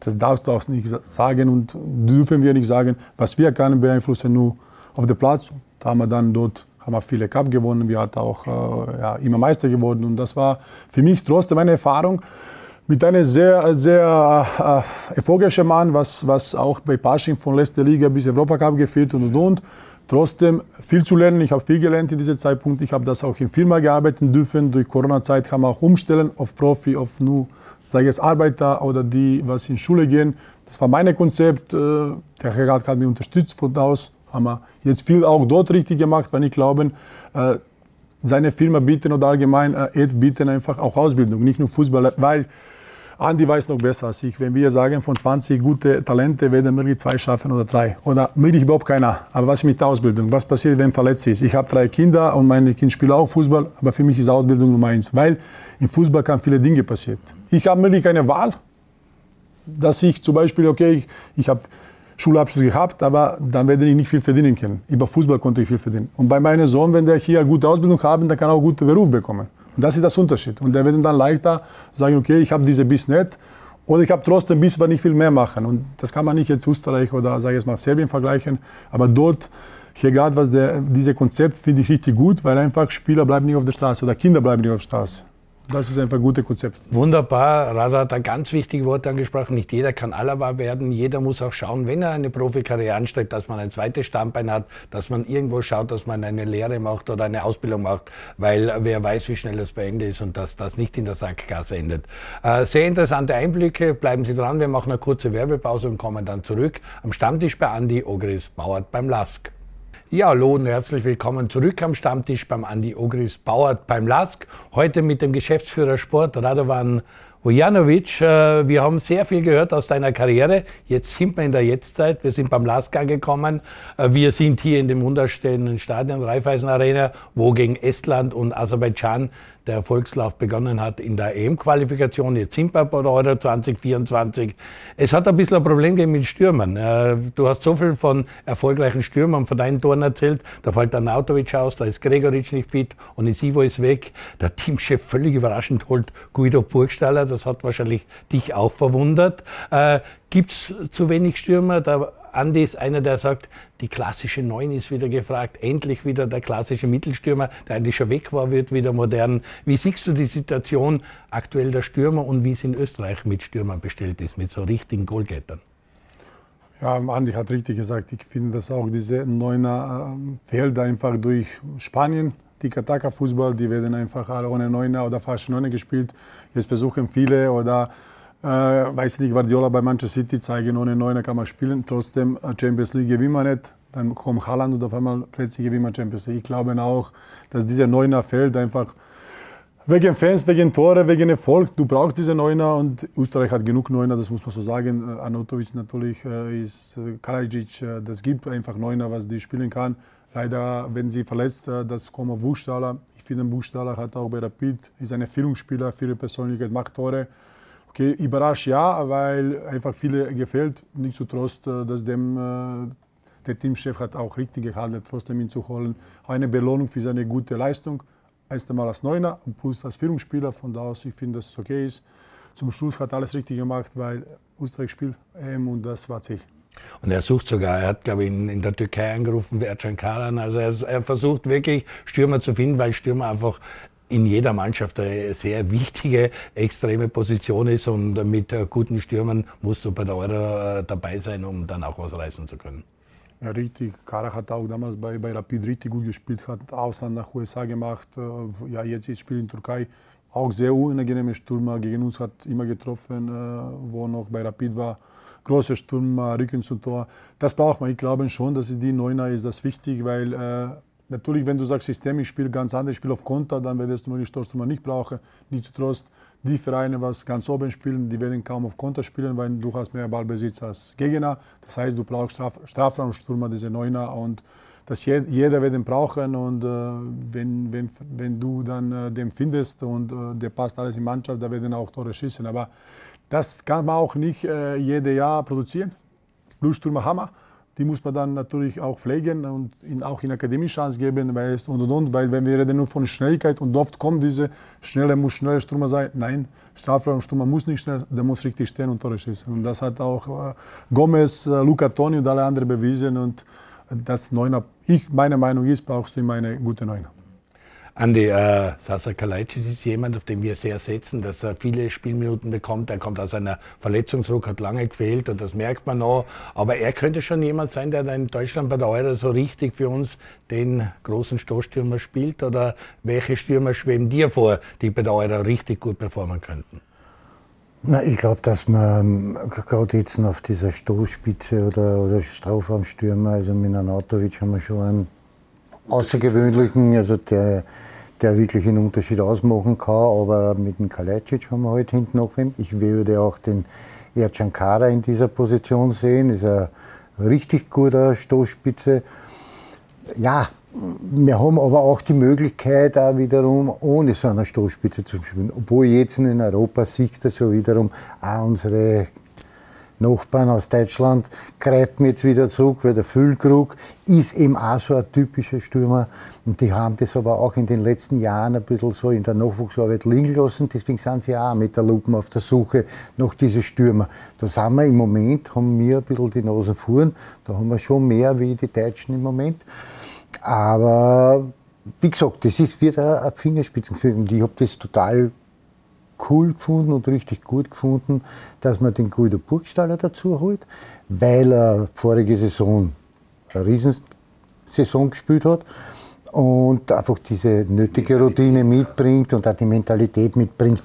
A: Das darfst du auch nicht sagen und dürfen wir nicht sagen. Was wir können beeinflussen, nur auf dem Platz. Da haben wir dann dort haben wir viele Cup gewonnen. Wir hatten auch äh, ja, immer Meister geworden. Und das war für mich trotzdem eine Erfahrung mit einem sehr, sehr äh, erfolgreichen Mann, was, was auch bei Pasching von letzter Liga bis Europacup gefehlt und und und. Trotzdem viel zu lernen. Ich habe viel gelernt in diesem Zeitpunkt. Ich habe das auch in Firma gearbeitet dürfen. Durch Corona-Zeit kann man auch umstellen auf Profi, auf nur, ich jetzt, Arbeiter oder die, was in Schule gehen. Das war mein Konzept. Äh, der Herr hat mich unterstützt von da aus. Haben wir jetzt viel auch dort richtig gemacht, weil ich glaube, äh, seine Firma bieten oder allgemein äh, bieten einfach auch Ausbildung, nicht nur Fußball, weil Andi weiß noch besser als ich. Wenn wir sagen, von 20 gute Talente werden möglich zwei schaffen oder drei. Oder möglich überhaupt keiner. Aber was ist mit der Ausbildung? Was passiert, wenn verletzt ist? Ich habe drei Kinder und meine Kinder spielen auch Fußball. Aber für mich ist Ausbildung Nummer eins. Weil im Fußball kann viele Dinge passieren. Ich habe möglich eine Wahl, dass ich zum Beispiel, okay, ich, ich habe Schulabschluss gehabt, aber dann werde ich nicht viel verdienen können. Über Fußball konnte ich viel verdienen. Und bei meinem Sohn, wenn der hier eine gute Ausbildung hat, dann kann er auch einen guten Beruf bekommen. Und das ist das Unterschied. Und der wird dann leichter sagen, okay, ich habe diese Biss nicht. Oder ich habe trotzdem Biss, weil ich viel mehr machen. Und das kann man nicht jetzt Österreich oder sage ich mal Serbien vergleichen. Aber dort, gerade was der, diese Konzept finde ich richtig gut, weil einfach Spieler bleiben nicht auf der Straße oder Kinder bleiben nicht auf der Straße. Das ist einfach ein gutes Konzept.
C: Wunderbar. Rada hat ein ganz wichtiges Wort angesprochen. Nicht jeder kann Alaba werden. Jeder muss auch schauen, wenn er eine Profikarriere anstrebt, dass man ein zweites Standbein hat, dass man irgendwo schaut, dass man eine Lehre macht oder eine Ausbildung macht, weil wer weiß, wie schnell das beendet ist und dass das nicht in der Sackgasse endet. Äh, sehr interessante Einblicke. Bleiben Sie dran. Wir machen eine kurze Werbepause und kommen dann zurück am Stammtisch bei Andi Ogris Bauert beim Lask. Ja, hallo und herzlich willkommen zurück am Stammtisch beim Andi Ogris Bauert beim LASK. Heute mit dem Geschäftsführer Sport Radovan Vujanovic. Äh, wir haben sehr viel gehört aus deiner Karriere. Jetzt sind wir in der Jetztzeit. Wir sind beim LASK angekommen. Äh, wir sind hier in dem wunderschönen Stadion Raiffeisen Arena, wo gegen Estland und Aserbaidschan der Erfolgslauf begonnen hat in der EM-Qualifikation. Jetzt sind wir bei der Euro 2024. Es hat ein bisschen ein Problem gegeben mit Stürmern. Äh, du hast so viel von erfolgreichen Stürmern von deinen Toren erzählt. Da fällt der Nautovic aus, da ist Gregoric nicht fit und Isivo ist weg. Der Teamchef völlig überraschend holt Guido Burgstaller. Das hat wahrscheinlich dich auch verwundert. Äh, Gibt es zu wenig Stürmer? Da Andi ist einer, der sagt, die klassische Neun ist wieder gefragt, endlich wieder der klassische Mittelstürmer, der eigentlich schon weg war, wird wieder modern. Wie siehst du die Situation aktuell der Stürmer und wie es in Österreich mit Stürmern bestellt ist, mit so richtigen Goalgettern?
A: Ja, Andi hat richtig gesagt. Ich finde, dass auch diese Neuner äh, fehlt einfach durch Spanien. Die Kataka-Fußball, die werden einfach alle ohne Neuner oder falsche Neuner gespielt. Jetzt versuchen viele oder äh, weiß nicht, Guardiola bei Manchester City zeigen, ohne Neuner kann man spielen. Trotzdem äh, Champions League gewinnen wir nicht. Dann kommt Haaland und auf einmal plötzlich gewinnen wir Champions League. Ich glaube auch, dass dieser Neuner fehlt einfach wegen Fans, wegen Tore, wegen Erfolg. Du brauchst diese Neuner und Österreich hat genug Neuner, das muss man so sagen. Äh, Anotovic natürlich äh, ist Karadzic, das gibt einfach Neuner, was die spielen kann. Leider, wenn sie verletzt, das kommt Buchstaller. Ich finde, Buchstaller hat auch bei Rapid, ist ein Führungsspieler, viele Persönlichkeit, macht Tore. Okay, überrascht ja, weil einfach viele gefällt. Nicht zu Trost, äh, dass dem äh, der Teamchef hat auch richtig gehalten, trotzdem ihn zu holen. Eine Belohnung für seine gute Leistung. Erst einmal als Neuner und plus als Führungsspieler. Von da aus, ich finde, dass es okay ist. Zum Schluss hat alles richtig gemacht, weil Österreich spielt EM und das war Ziel.
C: Und er sucht sogar, er hat, glaube ich, in, in der Türkei angerufen, Ercan Karan. Also er, er, versucht wirklich, Stürmer zu finden, weil Stürmer einfach in jeder Mannschaft eine sehr wichtige, extreme Position ist und mit äh, guten Stürmern musst du bei der Euro äh, dabei sein, um dann auch was reißen zu können.
A: Ja, richtig. Karach hat auch damals bei, bei Rapid richtig gut gespielt, hat Ausland nach USA gemacht. Äh, ja, jetzt ist Spiel in Türkei. Auch sehr unangenehme Stürmer gegen uns hat immer getroffen, wo noch bei Rapid war. Große Stürmer, Rücken zum Tor. Das braucht man. Ich glaube schon, dass die Neuner ist das wichtig, weil Natürlich, wenn du sagst, System, ich spiele ganz anders, ich spiele auf Konter, dann wirst du die Stoßnummer nicht brauchen. Nicht zu Trost. Die Vereine, was ganz oben spielen, die werden kaum auf Konter spielen, weil du hast mehr Ballbesitz als Gegner. Das heißt, du brauchst Straf Strafraumstürmer, diese Neuner und das jeder wird den brauchen und äh, wenn, wenn, wenn du dann äh, den findest und äh, der passt alles in die Mannschaft, da werden auch Tore schießen. Aber das kann man auch nicht äh, jedes Jahr produzieren. Blutstürmer Hammer die muss man dann natürlich auch pflegen und ihn auch in Akademie Chance geben, weil es und und und, weil wenn wir reden nur von Schnelligkeit und oft kommt diese schnelle muss schneller Stürmer sein. Nein, Strafraumstürmer muss nicht schnell, der muss richtig stehen und Tore schießen. Und das hat auch äh, Gomez, äh, Luca Toni und alle anderen bewiesen und das Neuner, ich, meine Meinung ist, brauchst du immer eine gute Neuner.
C: Andi, äh, Sasa Kalajdzic ist jemand, auf den wir sehr setzen, dass er viele Spielminuten bekommt. Er kommt aus einer Verletzungsdruck, hat lange gefehlt und das merkt man noch. Aber er könnte schon jemand sein, der in Deutschland bei der Euro so richtig für uns den großen Stoßstürmer spielt. Oder welche Stürmer schweben dir vor, die bei der Euro richtig gut performen könnten?
B: Na, ich glaube, dass man gerade jetzt auf dieser Stoßspitze oder, oder Strafraumstürmer, also mit Anatovic haben wir schon einen außergewöhnlichen, also der, der wirklich einen Unterschied ausmachen kann. Aber mit dem Kalajdzic haben wir halt hinten noch. Ich würde auch den Ercankara in dieser Position sehen. Ist ein richtig guter Stoßspitze. Ja, wir haben aber auch die Möglichkeit, auch wiederum ohne so eine Stoßspitze zu spielen. Obwohl jetzt in Europa siehst du schon wiederum auch unsere Nachbarn aus Deutschland greifen jetzt wieder zurück, weil der Füllkrug ist eben auch so ein typischer Stürmer. Und die haben das aber auch in den letzten Jahren ein bisschen so in der Nachwuchsarbeit liegen lassen. Deswegen sind sie auch mit der Lupen auf der Suche nach diesen Stürmer. Da sind wir im Moment, haben wir ein bisschen die Nase vorn. Da haben wir schon mehr wie die Deutschen im Moment. Aber wie gesagt, das ist wieder ein Fingerspitzengefühl. Und ich habe das total cool gefunden und richtig gut gefunden, dass man den Guido Burgstaller dazu holt, weil er vorige Saison eine Riesensaison gespielt hat und einfach diese nötige Routine mitbringt und auch die Mentalität mitbringt,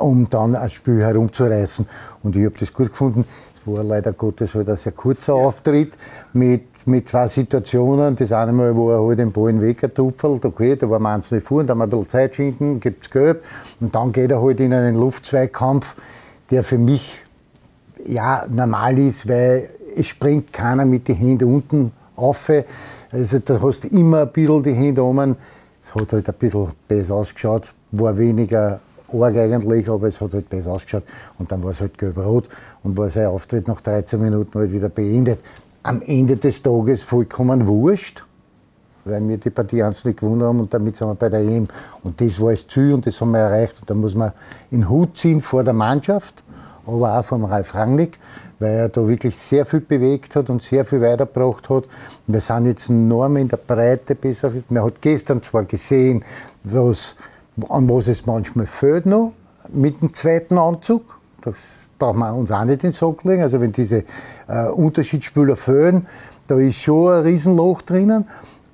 B: um dann ein Spiel herumzureißen. Und ich habe das gut gefunden war leider Gottes halt ein sehr kurzer Auftritt mit, mit zwei Situationen. Das eine Mal, wo er halt den Weg getupfelt, okay, da war man nicht vor, da haben wir ein bisschen Zeit schinden, gibt es Gelb. Und dann geht er halt in einen Luftzweikampf, der für mich ja normal ist, weil es springt keiner mit den Händen unten auf. Also da hast du immer ein bisschen die Hände oben. Es hat halt ein bisschen besser ausgeschaut, war weniger arg eigentlich, aber es hat halt besser ausgeschaut. Und dann war es halt gelb-rot und war sein Auftritt nach 13 Minuten halt wieder beendet. Am Ende des Tages vollkommen wurscht, weil wir die Partie eins nicht gewonnen haben und damit sind wir bei der EM. Und das war das Ziel und das haben wir erreicht. Und da muss man in Hut ziehen vor der Mannschaft, aber auch vom Ralf Rangnick, weil er da wirklich sehr viel bewegt hat und sehr viel weitergebracht hat. Wir sind jetzt enorm in der Breite besser. Man hat gestern zwar gesehen, dass an was es manchmal fehlt noch, mit dem zweiten Anzug. Das brauchen wir uns auch nicht in den Sack legen. Also wenn diese äh, Unterschiedsspieler fehlen, da ist schon ein Riesenloch drinnen.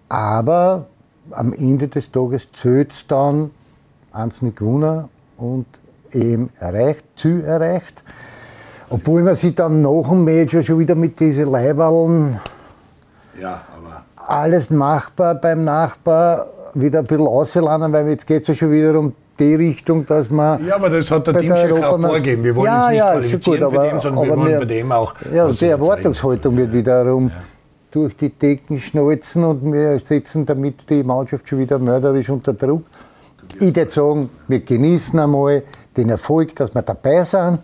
B: Aber am Ende des Tages zählt es dann eins nicht gewonnen und eben erreicht, Ziel erreicht. Obwohl man sich dann nach dem Match ja schon wieder mit diesen Leiberln ja, alles machbar beim Nachbar wieder ein bisschen auszuladen, weil jetzt geht es ja schon wieder um die Richtung, dass man.
C: Ja, aber das hat der Teamchef auch vorgegeben. Wir wollen ja, nicht ja, qualifizieren gut, aber, den, sondern aber wir wollen bei dem auch.
B: Ja, und die Erwartungshaltung wird wiederum ja. durch die Decken schnalzen und wir setzen damit die Mannschaft schon wieder mörderisch unter Druck. Ich würde sagen, wir genießen einmal den Erfolg, dass wir dabei sind.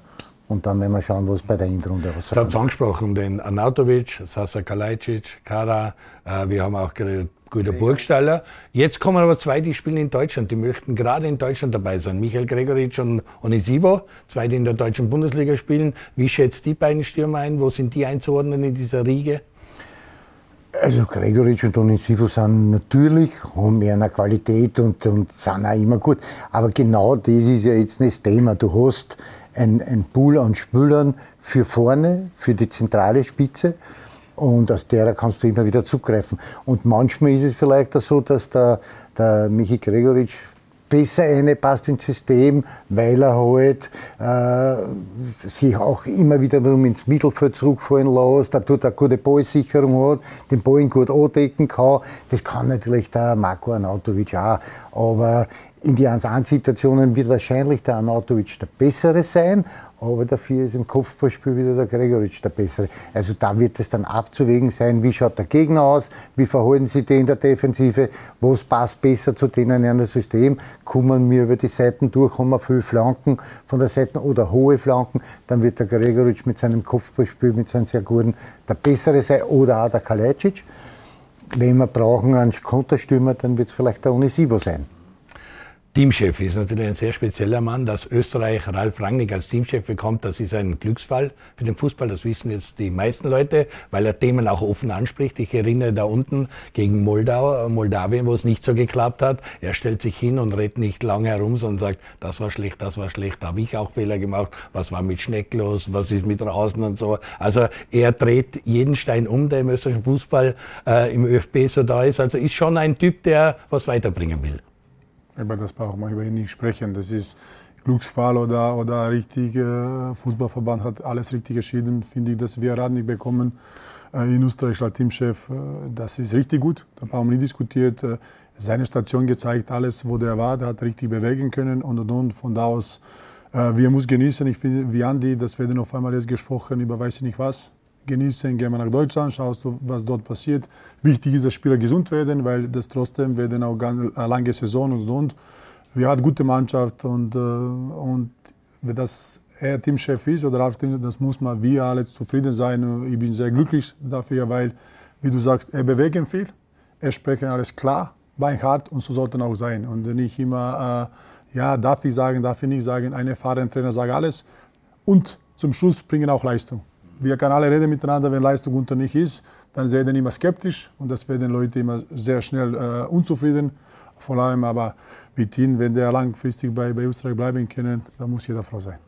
B: Und dann werden wir schauen, was bei der Endrunde
C: rauskommt. Du habt angesprochen, den Anatovic, Sasa Kalajdzic, Kara. Äh, wir haben auch geredet guter Burgstaller. Jetzt kommen aber zwei, die spielen in Deutschland. Die möchten gerade in Deutschland dabei sein. Michael Gregoritsch und Onisivo, zwei, die in der deutschen Bundesliga spielen. Wie schätzt die beiden Stürmer ein? Wo sind die einzuordnen in dieser Riege?
B: Also Gregoritsch und Onisivo sind natürlich, haben mehr eine Qualität und, und sind auch immer gut. Aber genau das ist ja jetzt das Thema. Du hast ein, ein Pool an Spülern für vorne, für die zentrale Spitze und aus der kannst du immer wieder zugreifen. Und manchmal ist es vielleicht auch so, dass der, der Michi Gregoritsch besser passt ins System, weil er halt äh, sich auch immer wieder ins Mittelfeld zurückfallen lässt, er tut eine gute Ballsicherung hat, den Ball gut andecken kann. Das kann natürlich der Marco Anatovic auch. Aber in die 1-1-Situationen wird wahrscheinlich der Anatovic der Bessere sein, aber dafür ist im Kopfballspiel wieder der Gregoritsch der Bessere. Also da wird es dann abzuwägen sein, wie schaut der Gegner aus, wie verhalten sie die in der Defensive, was passt besser zu denen in das System, kommen wir über die Seiten durch, haben wir viele Flanken von der Seite oder hohe Flanken, dann wird der Gregoritsch mit seinem Kopfballspiel, mit seinem sehr guten, der Bessere sein oder auch der Kalajdzic. Wenn wir brauchen einen Konterstürmer, dann wird es vielleicht der Onisivo sein.
C: Teamchef ist natürlich ein sehr spezieller Mann. Dass Österreich Ralf Rangnick als Teamchef bekommt, das ist ein Glücksfall für den Fußball. Das wissen jetzt die meisten Leute, weil er Themen auch offen anspricht. Ich erinnere da unten gegen Moldau, Moldawien, wo es nicht so geklappt hat. Er stellt sich hin und redet nicht lange herum, sondern sagt, das war schlecht, das war schlecht, da habe ich auch Fehler gemacht. Was war mit Schneck los? Was ist mit draußen und so. Also er dreht jeden Stein um, der im österreichischen Fußball äh, im ÖFB so da ist. Also ist schon ein Typ, der was weiterbringen will
A: über das braucht man über nicht sprechen. Das ist Glücksfall oder, oder richtig, Fußballverband hat alles richtig entschieden, finde ich, dass wir Radnik bekommen äh, in Österreich als Teamchef. Äh, das ist richtig gut, da haben wir nie diskutiert. Äh, seine Station gezeigt, alles, wo der war, der hat richtig bewegen können und und. Von da aus, wir müssen genießen. Ich finde, wie Andi, das werden auf einmal jetzt gesprochen über weiß ich nicht was genießen, gehen wir nach Deutschland, schaust du, was dort passiert. Wichtig ist, dass Spieler gesund werden, weil das trotzdem werden auch eine lange Saison und und. Wir haben eine gute Mannschaft und, äh, und wenn das er Teamchef ist oder Ralf das muss man wir alle zufrieden sein. Ich bin sehr glücklich dafür, weil, wie du sagst, er bewegt viel, er spricht alles klar, beinhart und so sollte auch sein. Und nicht immer, äh, ja, darf ich sagen, darf ich nicht sagen, ein erfahrener Trainer sagt alles und zum Schluss bringen auch Leistung wir können alle reden miteinander, wenn Leistung unter nicht ist, dann wir immer skeptisch und das werden Leute immer sehr schnell äh, unzufrieden. Vor allem aber mit ihm, wenn der langfristig bei, bei Österreich bleiben kann, da muss jeder froh sein.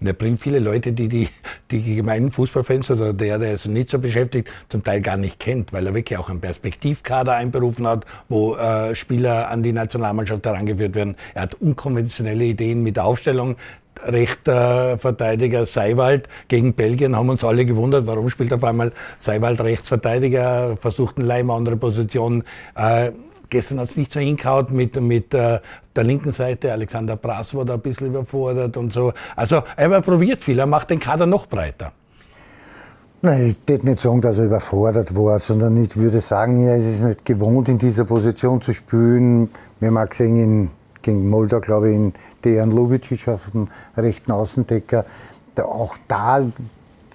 C: Und er bringt viele Leute, die die, die gemeinen Fußballfans oder der, der es nicht so beschäftigt, zum Teil gar nicht kennt, weil er wirklich auch einen Perspektivkader einberufen hat, wo äh, Spieler an die Nationalmannschaft herangeführt werden. Er hat unkonventionelle Ideen mit der Aufstellung rechter Verteidiger Seiwald gegen Belgien haben uns alle gewundert, warum spielt auf einmal Seiwald Rechtsverteidiger, versucht ein Leimer andere Position. Äh, gestern hat es nicht so hingehaut mit, mit äh, der linken Seite. Alexander Brass war da ein bisschen überfordert und so. Also er probiert viel, er macht den Kader noch breiter.
B: Nein, ich würde nicht sagen, dass er überfordert war, sondern ich würde sagen, er ist es nicht gewohnt, in dieser Position zu spielen. Wir haben auch gesehen, in gegen Moldau, glaube ich, in Dejan Lubicic auf dem rechten Außendecker. Da, auch da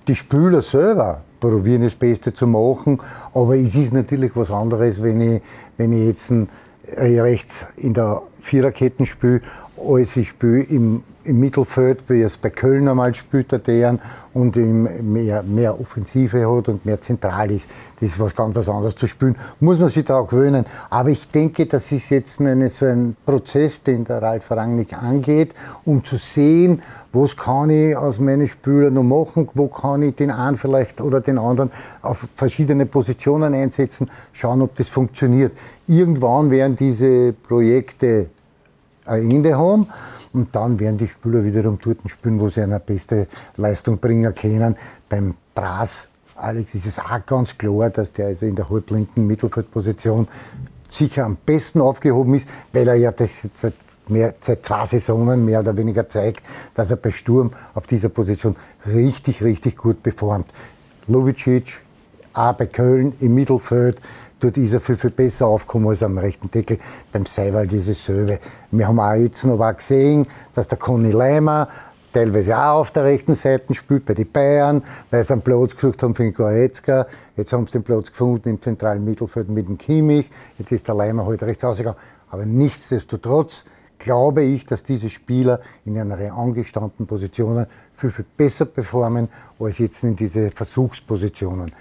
B: die Spieler selber probieren das Beste zu machen, aber es ist natürlich was anderes, wenn ich, wenn ich jetzt ein, äh, rechts in der Viererketten spiele, als ich spiele im im Mittelfeld, wie es bei Köln einmal spielt, der Dejan, und mehr, mehr Offensive hat und mehr zentral ist. Das ist was ganz was anderes zu spielen. Muss man sich da auch gewöhnen. Aber ich denke, das ist jetzt eine, so ein Prozess, den der Ralf Rangnick angeht, um zu sehen, was kann ich aus meinen Spielern noch machen, wo kann ich den einen vielleicht oder den anderen auf verschiedene Positionen einsetzen, schauen, ob das funktioniert. Irgendwann werden diese Projekte ein Ende haben. Und dann werden die Spieler wiederum dort spielen, wo sie eine beste Leistung bringen können. Beim Bras, Alex, ist es auch ganz klar, dass der also in der halblinken Mittelfeldposition sicher am besten aufgehoben ist, weil er ja das seit, mehr, seit zwei Saisonen mehr oder weniger zeigt, dass er bei Sturm auf dieser Position richtig, richtig gut performt. Lovicic, auch bei Köln im Mittelfeld, dort ist er viel, viel besser aufgekommen als am rechten Deckel. Beim Seiwald ist es selbe. Wir haben auch jetzt noch gesehen, dass der Conny Leimer teilweise auch auf der rechten Seite spielt, bei den Bayern, weil sie einen Platz gesucht haben für den Goretzka. Jetzt haben sie den Platz gefunden im zentralen Mittelfeld mit dem Kimmich. Jetzt ist der Leimer halt rechts ausgegangen. Aber nichtsdestotrotz glaube ich, dass diese Spieler in einer angestandenen Positionen viel, viel besser performen als jetzt in diese Versuchspositionen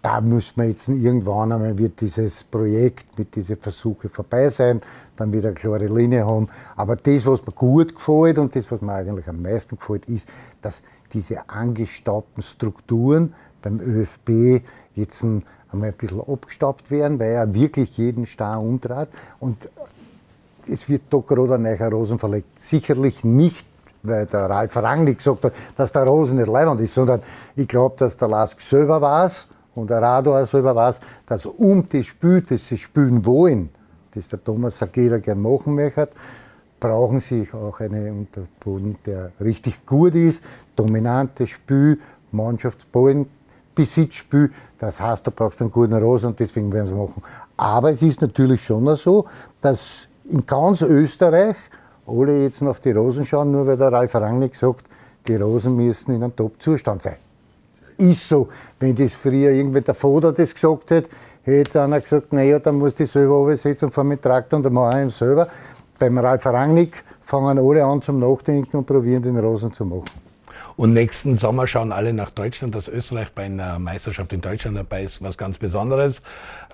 B: da müssen wir jetzt irgendwann einmal wird dieses Projekt mit diesen Versuchen vorbei sein, dann wieder eine klare Linie haben. Aber das, was mir gut gefällt und das, was mir eigentlich am meisten gefällt, ist, dass diese angestaubten Strukturen beim ÖFB jetzt einmal ein bisschen abgestaubt werden, weil er wirklich jeden Star umtrat. Und es wird da gerade ein neuer Rosen verlegt. Sicherlich nicht weil der Ralf Rangnick gesagt hat, dass der Rosen nicht leibend ist, sondern ich glaube, dass der Lask selber weiß, und der Radar selber weiß, dass um das Spiel, das sie spielen wollen, das der Thomas Sageda gern machen möchte, brauchen sie auch einen Unterboden, der richtig gut ist, dominantes Spiel, Mannschaftsballen, Besitzspiel. Das heißt, du brauchst einen guten Rosen und deswegen werden sie machen. Aber es ist natürlich schon so, dass in ganz Österreich alle jetzt noch auf die Rosen schauen, nur weil der Ralf Rangnick sagt, die Rosen müssen in einem Top-Zustand sein. Ist so. Wenn das früher irgendwie der Vater das gesagt hätte, hätte einer gesagt, naja, dann muss ich selber übersetzen und fahren mit Traktor und dann mache ich ihn selber. Beim Ralf Rangnick fangen alle an zum Nachdenken und probieren den Rosen zu machen.
C: Und nächsten Sommer schauen alle nach Deutschland, dass Österreich bei einer Meisterschaft in Deutschland dabei ist, was ganz Besonderes.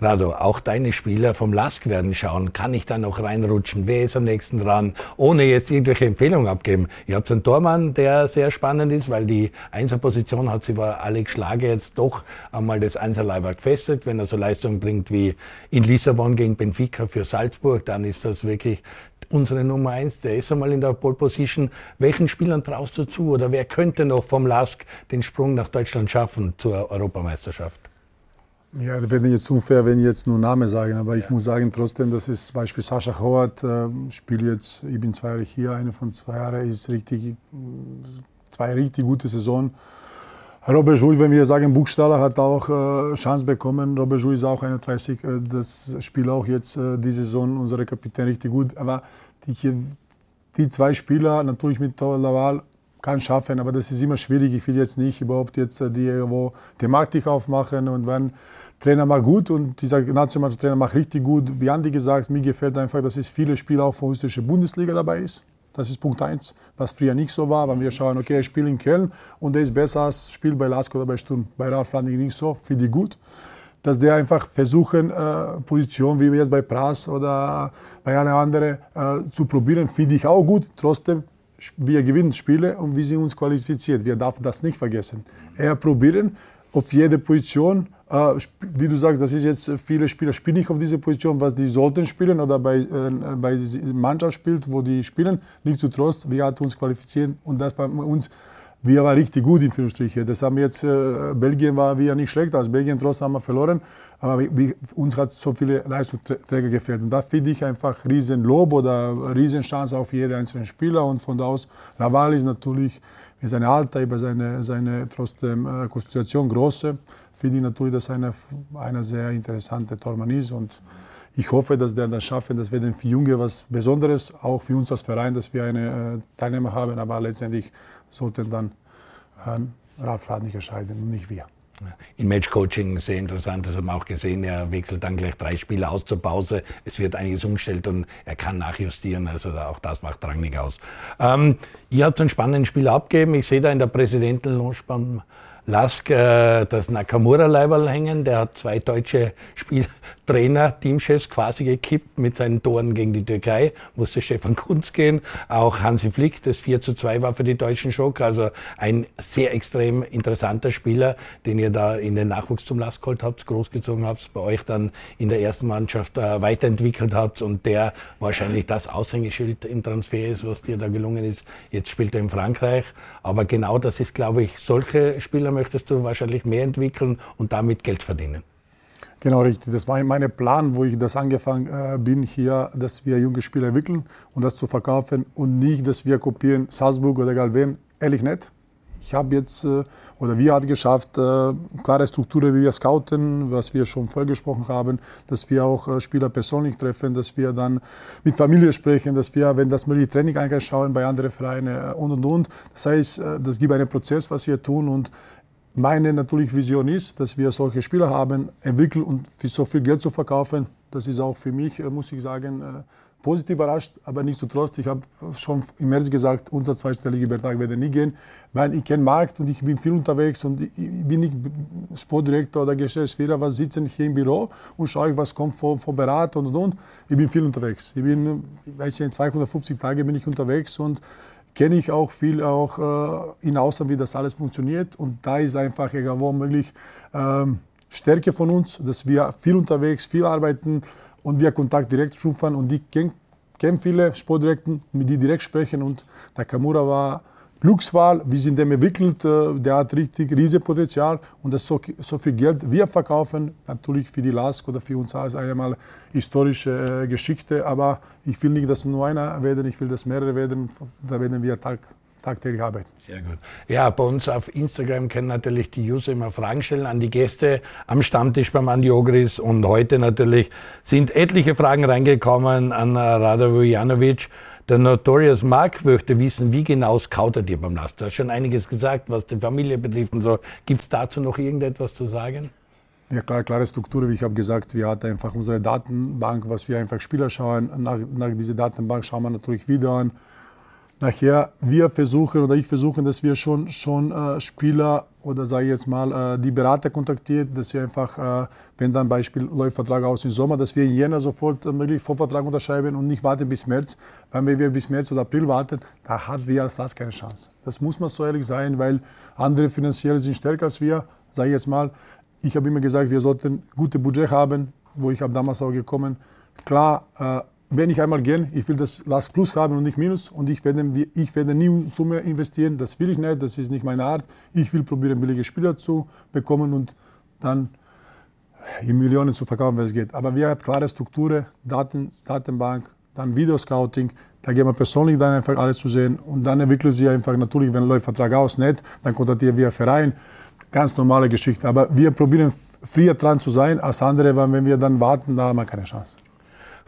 C: Rado, auch deine Spieler vom LASK werden schauen. Kann ich da noch reinrutschen? Wer ist am nächsten dran? Ohne jetzt irgendwelche Empfehlungen abgeben. Ihr habt einen Tormann, der sehr spannend ist, weil die Einserposition hat sich bei Alex Schlage jetzt doch einmal das Einserleiber gefestigt. Wenn er so Leistungen bringt wie in Lissabon gegen Benfica für Salzburg, dann ist das wirklich unsere Nummer eins, der ist einmal in der Pole Position. Welchen Spielern traust du zu oder wer könnte noch vom LASK den Sprung nach Deutschland schaffen zur Europameisterschaft?
A: Ja, das wäre jetzt unfair, wenn ich jetzt nur Namen sage, aber ich muss sagen trotzdem, das ist Beispiel Sascha Howard, äh, spielt jetzt, ich bin zwei Jahre hier, eine von zwei Jahren, ist richtig, zwei richtig gute Saison. Robert Joule, wenn wir sagen, Buchstaller hat auch äh, Chance bekommen. Robert Joule ist auch 31. Äh, das spielt auch jetzt äh, diese Saison unsere Kapitän richtig gut. Aber die, die zwei Spieler, natürlich mit Laval, kann schaffen, aber das ist immer schwierig. Ich will jetzt nicht überhaupt jetzt äh, die wo Thematik aufmachen und wenn Trainer macht gut und dieser Nationaltrainer macht richtig gut. Wie Andi gesagt, mir gefällt einfach, dass es viele Spieler auch von der österreichischen Bundesliga dabei ist. Das ist Punkt 1, was früher nicht so war. Wenn wir schauen, okay, er spielt in Köln und er ist besser als Spiel bei Lask oder bei Sturm. Bei Ralf Landing nicht so, finde ich gut. Dass der einfach versuchen, äh, Position wie jetzt bei Pras oder bei einer anderen äh, zu probieren, finde ich auch gut. Trotzdem, wir gewinnen Spiele und wir sind uns qualifiziert. Wir dürfen das nicht vergessen. Er probieren, auf jede Position äh, wie du sagst, das ist jetzt, viele Spieler spielen nicht auf diese Position, was die sollten spielen oder bei, äh, bei Mannschaft spielt, wo die spielen. Nicht zu Trost, wir hatten uns qualifiziert und das bei uns, wir waren richtig gut in Führungsstriche. Das haben jetzt, äh, Belgien war wir nicht schlecht, als Belgien trotzdem haben wir verloren, aber wir, uns hat so viele Leistungsträger gefehlt. Und da finde ich einfach riesen Lob oder riesen Chance auf jeden einzelnen Spieler und von da aus, Laval ist natürlich, mit seinem Alter, über seine, seine trotzdem äh, Konstellation große finde ich natürlich, dass er eine, eine sehr interessante Tormann ist und ich hoffe, dass der das schaffen. Das wäre für Junge was Besonderes, auch für uns als Verein, dass wir eine äh, Teilnehmer haben. Aber letztendlich sollten dann äh, Ralf Radnik entscheiden und nicht wir.
C: Im Matchcoaching sehr interessant, das haben wir auch gesehen. Er wechselt dann gleich drei Spiele aus zur Pause. Es wird einiges umgestellt und er kann nachjustieren. Also auch das macht Rangnick aus. Ähm, ihr habt einen spannenden Spiel abgegeben. Ich sehe da in der Präsidentenlounge beim Lask äh, das Nakamura-Leiberl hängen. Der hat zwei deutsche Spieltrainer, Teamchefs quasi gekippt mit seinen Toren gegen die Türkei. Musste Stefan Kunz gehen. Auch Hansi Flick, das 4 zu 2 war für die deutschen Schock. Also ein sehr extrem interessanter Spieler, den ihr da in den Nachwuchs zum Lask geholt habt, großgezogen habt, bei euch dann in der ersten Mannschaft äh, weiterentwickelt habt und der wahrscheinlich das Aushängeschild im Transfer ist, was dir da gelungen ist. Jetzt spielt er in Frankreich. Aber genau das ist, glaube ich, solche Spieler möchtest du wahrscheinlich mehr entwickeln und damit Geld verdienen.
A: Genau richtig. Das war mein Plan, wo ich das angefangen äh, bin, hier, dass wir junge Spieler entwickeln und das zu verkaufen und nicht, dass wir kopieren Salzburg oder egal wen. Ehrlich nicht ich habe jetzt, äh, oder wir haben geschafft, äh, klare Strukturen, wie wir scouten, was wir schon vorher gesprochen haben, dass wir auch Spieler persönlich treffen, dass wir dann mit Familie sprechen, dass wir, wenn das möglich, Training einschauen bei anderen Vereinen und und und. Das heißt, das gibt einen Prozess, was wir tun und meine natürlich Vision ist, dass wir solche Spieler haben, entwickeln und für so viel Geld zu verkaufen. Das ist auch für mich, muss ich sagen, positiv überrascht, aber nicht so trost. Ich habe schon im März gesagt, unser zweistelliger Betrag werde nie gehen, weil ich kenne Markt und ich bin viel unterwegs und ich bin nicht Sportdirektor oder Geschäftsführer, was sitzen hier im Büro und schaue, was kommt vom, vom Berater und und und. Ich bin viel unterwegs. Ich bin, ich weiß nicht, 250 Tage bin ich unterwegs und kenne ich auch viel auch äh, in Ausland, wie das alles funktioniert. Und da ist einfach irgendwo möglich ähm, Stärke von uns, dass wir viel unterwegs, viel arbeiten, und wir Kontakt direkt schufern und die kennen, kennen viele Sportdirekten, mit die direkt sprechen. Und Nakamura war Glückswahl, wie sind dem entwickelt, äh, der hat richtig riesiges Potenzial und das so, so viel Geld wir verkaufen, natürlich für die LASK oder für uns als einmal historische äh, Geschichte, aber ich will nicht, dass nur einer werden, ich will, dass mehrere werden, da werden wir Tag, tagtäglich arbeiten.
C: Sehr gut. Ja, bei uns auf Instagram können natürlich die User immer Fragen stellen an die Gäste am Stammtisch beim Andi Ogris und heute natürlich sind etliche Fragen reingekommen an Radovojanovic. Der Notorious Mark möchte wissen, wie genau scoutet ihr beim Last? Du hast schon einiges gesagt, was die Familie betrifft und so. Gibt es dazu noch irgendetwas zu sagen?
A: Ja, klar, klare Struktur, wie ich habe gesagt, wir hatten einfach unsere Datenbank, was wir einfach Spieler schauen. Nach, nach dieser Datenbank schauen wir natürlich wieder an nachher wir versuchen oder ich versuche, dass wir schon, schon äh, Spieler oder sage ich jetzt mal äh, die Berater kontaktiert, dass wir einfach, äh, wenn dann Beispiel läuft Vertrag aus im Sommer, dass wir in Jänner sofort äh, möglich Vorvertrag unterschreiben und nicht warten bis März, weil wenn wir bis März oder April warten, da hat wir als Last keine Chance. Das muss man so ehrlich sein, weil andere finanziell sind stärker als wir, sage ich jetzt mal. Ich habe immer gesagt, wir sollten gute Budget haben, wo ich damals auch gekommen. Klar, äh, wenn ich einmal gehe, ich will das Last Plus haben und nicht Minus und ich werde, ich werde nie Summe investieren, das will ich nicht, das ist nicht meine Art. Ich will probieren, billige Spieler zu bekommen und dann in Millionen zu verkaufen, wenn es geht. Aber wir haben klare Strukturen, Daten, Datenbank, dann Videoscouting, da gehen wir persönlich dann einfach alles zu sehen und dann entwickeln sie einfach natürlich, wenn läuft Vertrag aus, nicht, dann kontaktieren wir Verein, ganz normale Geschichte. Aber wir probieren früher dran zu sein als andere, weil wenn wir dann warten, da haben wir keine Chance.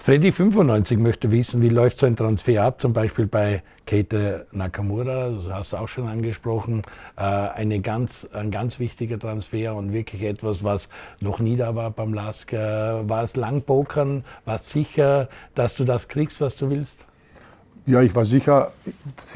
C: Freddy95 möchte wissen, wie läuft so ein Transfer ab, zum Beispiel bei Kate Nakamura, das hast du auch schon angesprochen, äh, eine ganz, ein ganz wichtiger Transfer und wirklich etwas, was noch nie da war beim Lask. War es lang pokern? War es sicher, dass du das kriegst, was du willst?
A: Ja, ich war sicher.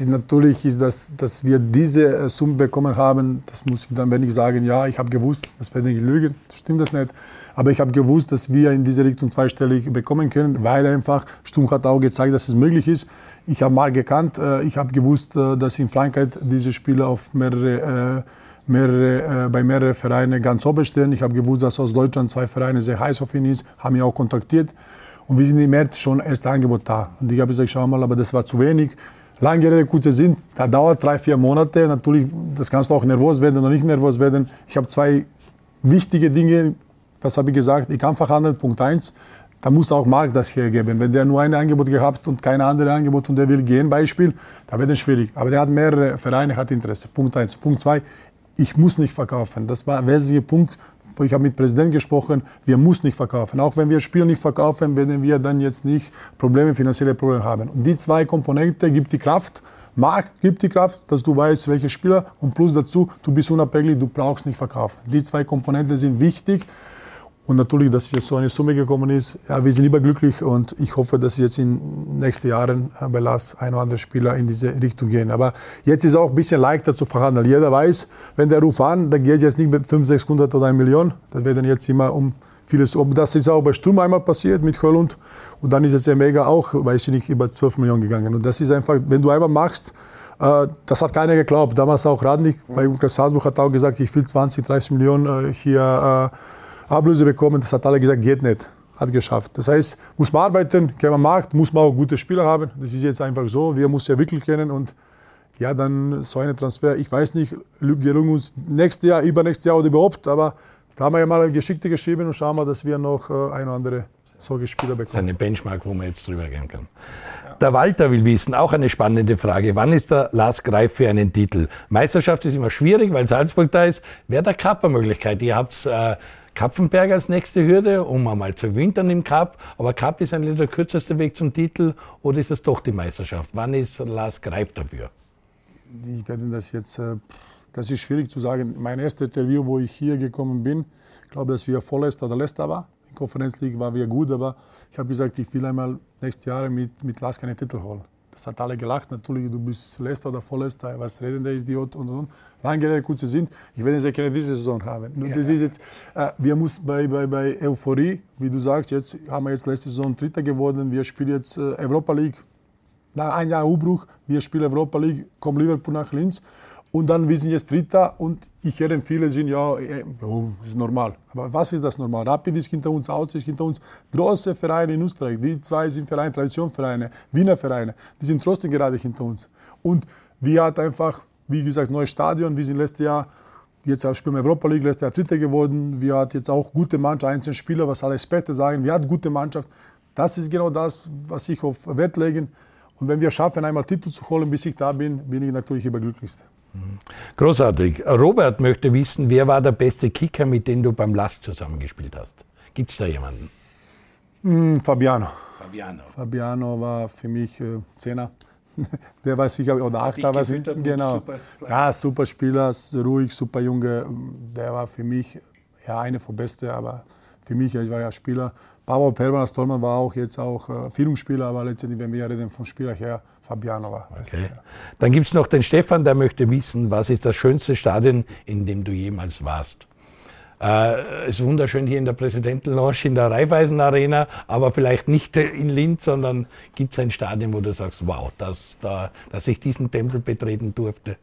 A: Natürlich ist das, dass wir diese äh, Summe bekommen haben. Das muss ich dann, wenn ich sagen, ja, ich habe gewusst, das werde ich lügen, stimmt das nicht. Aber ich habe gewusst, dass wir in diese Richtung zweistellig bekommen können, weil einfach Sturm hat auch gezeigt, dass es möglich ist. Ich habe mal gekannt, äh, ich habe gewusst, äh, dass in Frankreich diese Spieler auf mehrere mehrere, bei mehreren Vereinen ganz oben stehen. Ich habe gewusst, dass aus Deutschland zwei Vereine sehr heiß auf ihn ist, haben mich auch kontaktiert. Und wir sind im März schon erste Angebot da. Und ich habe gesagt, schau mal, aber das war zu wenig. Langjährige kurze sind, da dauert drei, vier Monate. Natürlich, das kannst du auch nervös werden oder nicht nervös werden. Ich habe zwei wichtige Dinge, was habe ich gesagt, ich kann verhandeln, Punkt eins. Da muss auch Markt das hergeben. Wenn der nur ein Angebot gehabt und kein anderes Angebot und der will gehen, Beispiel, da wird es schwierig. Aber der hat mehrere Vereine, hat Interesse. Punkt eins. Punkt zwei, ich muss nicht verkaufen. Das war ein wesentlicher Punkt ich habe mit dem Präsidenten gesprochen, wir müssen nicht verkaufen. Auch wenn wir Spieler nicht verkaufen, werden wir dann jetzt nicht Probleme, finanzielle Probleme haben. Und die zwei Komponenten gibt die Kraft. Markt gibt die Kraft, dass du weißt, welche Spieler und plus dazu, du bist unabhängig, du brauchst nicht verkaufen. Die zwei Komponenten sind wichtig. Und natürlich, dass jetzt so eine Summe gekommen ist, ja, wir sind lieber glücklich und ich hoffe, dass jetzt in den nächsten Jahren äh, bei LAS ein oder andere Spieler in diese Richtung gehen. Aber jetzt ist es auch ein bisschen leichter zu verhandeln. Jeder weiß, wenn der Ruf an, dann geht jetzt nicht mit 500, 600 oder 1 Million. Das wird dann jetzt immer um vieles. Das ist auch bei Sturm einmal passiert mit Höllund. Und dann ist es ja mega auch, weiß ich nicht, über 12 Millionen gegangen. Und das ist einfach, wenn du einmal machst, äh, das hat keiner geglaubt. Damals auch Radnik bei Lukas Salzburg hat auch gesagt, ich will 20, 30 Millionen äh, hier Ablöse bekommen. Das hat alle gesagt, geht nicht. Hat geschafft. Das heißt, muss man arbeiten, kennt man Markt, muss man auch gute Spieler haben. Das ist jetzt einfach so. Wir müssen ja wirklich kennen und ja, dann so eine Transfer. Ich weiß nicht, gelungen uns nächstes Jahr, übernächstes Jahr oder überhaupt, aber da haben wir ja mal Geschichte geschrieben und schauen wir, dass wir noch äh, ein oder andere solche Spieler bekommen. Das ist
C: eine Benchmark, wo man jetzt drüber gehen kann. Der Walter will wissen, auch eine spannende Frage. Wann ist der Lars Greif für einen Titel? Meisterschaft ist immer schwierig, weil Salzburg da ist. Wäre der Cup eine Möglichkeit? Ihr habt äh, Kapfenberg als nächste Hürde, um einmal zu wintern im Cup. Aber Cup ist eigentlich der kürzeste Weg zum Titel oder ist es doch die Meisterschaft? Wann ist Lars Greif dafür?
A: Ich werde das jetzt, äh, das ist schwierig zu sagen. Mein erstes Interview, wo ich hier gekommen bin, glaube, dass wir vorletzter oder letzter war. In Konferenz League war wir gut, aber ich habe gesagt, ich will einmal nächstes Jahr mit, mit Lars keinen Titel holen. Das hat alle gelacht. Natürlich, du bist Letzter oder Vorletzter, was reden der Idiot und und und. Lange Rede, kurze sind. Ich werde keine diese Saison haben. Nur ja. das ist jetzt, äh, wir müssen bei, bei, bei Euphorie, wie du sagst, jetzt haben wir jetzt letzte Saison Dritter geworden. Wir spielen jetzt äh, Europa League. Nach einem Jahr Umbruch, wir spielen Europa League, kommen Liverpool nach Linz. Und dann wir sind jetzt Dritter und ich höre viele sind ja, äh, das ist normal. Aber was ist das normal? Rapid ist hinter uns, Aus ist hinter uns. Große Vereine in Österreich, die zwei sind Vereine, Traditionsvereine, Wiener Vereine, die sind trotzdem gerade hinter uns. Und Wir hatten einfach, wie gesagt, neues Stadion. Wir sind letztes Jahr, jetzt spielen wir Europa League, letztes Jahr Dritte geworden. Wir hatten jetzt auch gute Mannschaft, einzelne Spieler, was alle Experten sagen. Wir hatten gute Mannschaft. Das ist genau das, was ich auf Wert lege. Und wenn wir schaffen, einmal Titel zu holen, bis ich da bin, bin ich natürlich überglücklichst.
C: Großartig. Robert möchte wissen, wer war der beste Kicker, mit dem du beim Last zusammengespielt hast? Gibt es da jemanden?
A: Mm, Fabiano.
C: Fabiano.
A: Fabiano war für mich äh, Zehner. [LAUGHS] Der war sicher, oder Achter war sicher. Genau. Super ja, super Spieler, ruhig, super Junge. Der war für mich ja, eine von besten, aber für mich, ich war ja Spieler. Pablo Pervan als Tormann war auch jetzt auch äh, Führungsspieler, aber letztendlich, wenn wir reden vom Spieler her, Fabiano war.
C: Okay. Dann gibt es noch den Stefan, der möchte wissen, was ist das schönste Stadion, in dem du jemals warst? Äh, es ist wunderschön hier in der Präsidentenlounge, in der Raiffeisen Arena, aber vielleicht nicht in Linz, sondern gibt es ein Stadion, wo du sagst, wow, das, da, dass ich diesen Tempel betreten durfte?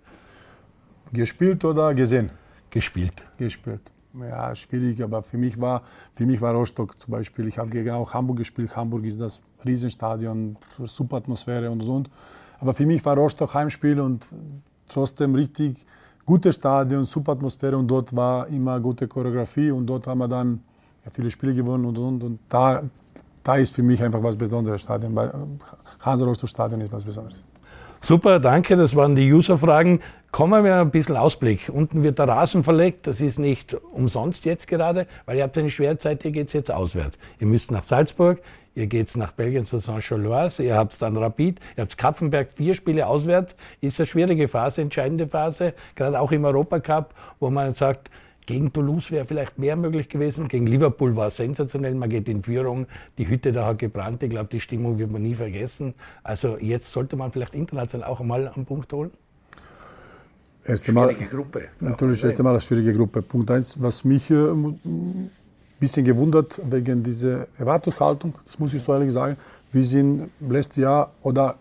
A: Gespielt oder gesehen?
C: Gespielt.
A: Gespielt ja, schwierig, aber für mich war, für mich war Rostock zum Beispiel, ich habe gegen auch Hamburg gespielt, Hamburg ist das Riesenstadion, super Atmosphäre und und und. Aber für mich war Rostock Heimspiel und trotzdem richtig gutes Stadion, super Atmosphäre und dort war immer gute Choreografie und dort haben wir dann ja, viele Spiele gewonnen und und und. da, da ist für mich einfach was Besonderes Stadion. Hansa Rostock Stadion ist was Besonderes.
C: Super, danke. Das waren die User-Fragen. Kommen wir ein bisschen Ausblick. Unten wird der Rasen verlegt. Das ist nicht umsonst jetzt gerade, weil ihr habt eine schwere Zeit. Ihr geht jetzt auswärts. Ihr müsst nach Salzburg. Ihr geht nach Belgien zu Saint-Chalois, ihr habt dann Rapid, ihr habt Kapfenberg, vier Spiele auswärts. Ist eine schwierige Phase, entscheidende Phase, gerade auch im Europacup, wo man sagt, gegen Toulouse wäre vielleicht mehr möglich gewesen. Gegen Liverpool war es sensationell. Man geht in Führung. Die Hütte da hat gebrannt. Ich glaube, die Stimmung wird man nie vergessen. Also jetzt sollte man vielleicht international auch einmal am Punkt holen.
A: Erste Mal, schwierige Gruppe. Natürlich, erste Mal eine schwierige Gruppe. Punkt eins, was mich äh, ein bisschen gewundert wegen dieser Erwartungshaltung, das muss ich so ehrlich sagen. Wir sind letztes Jahr oder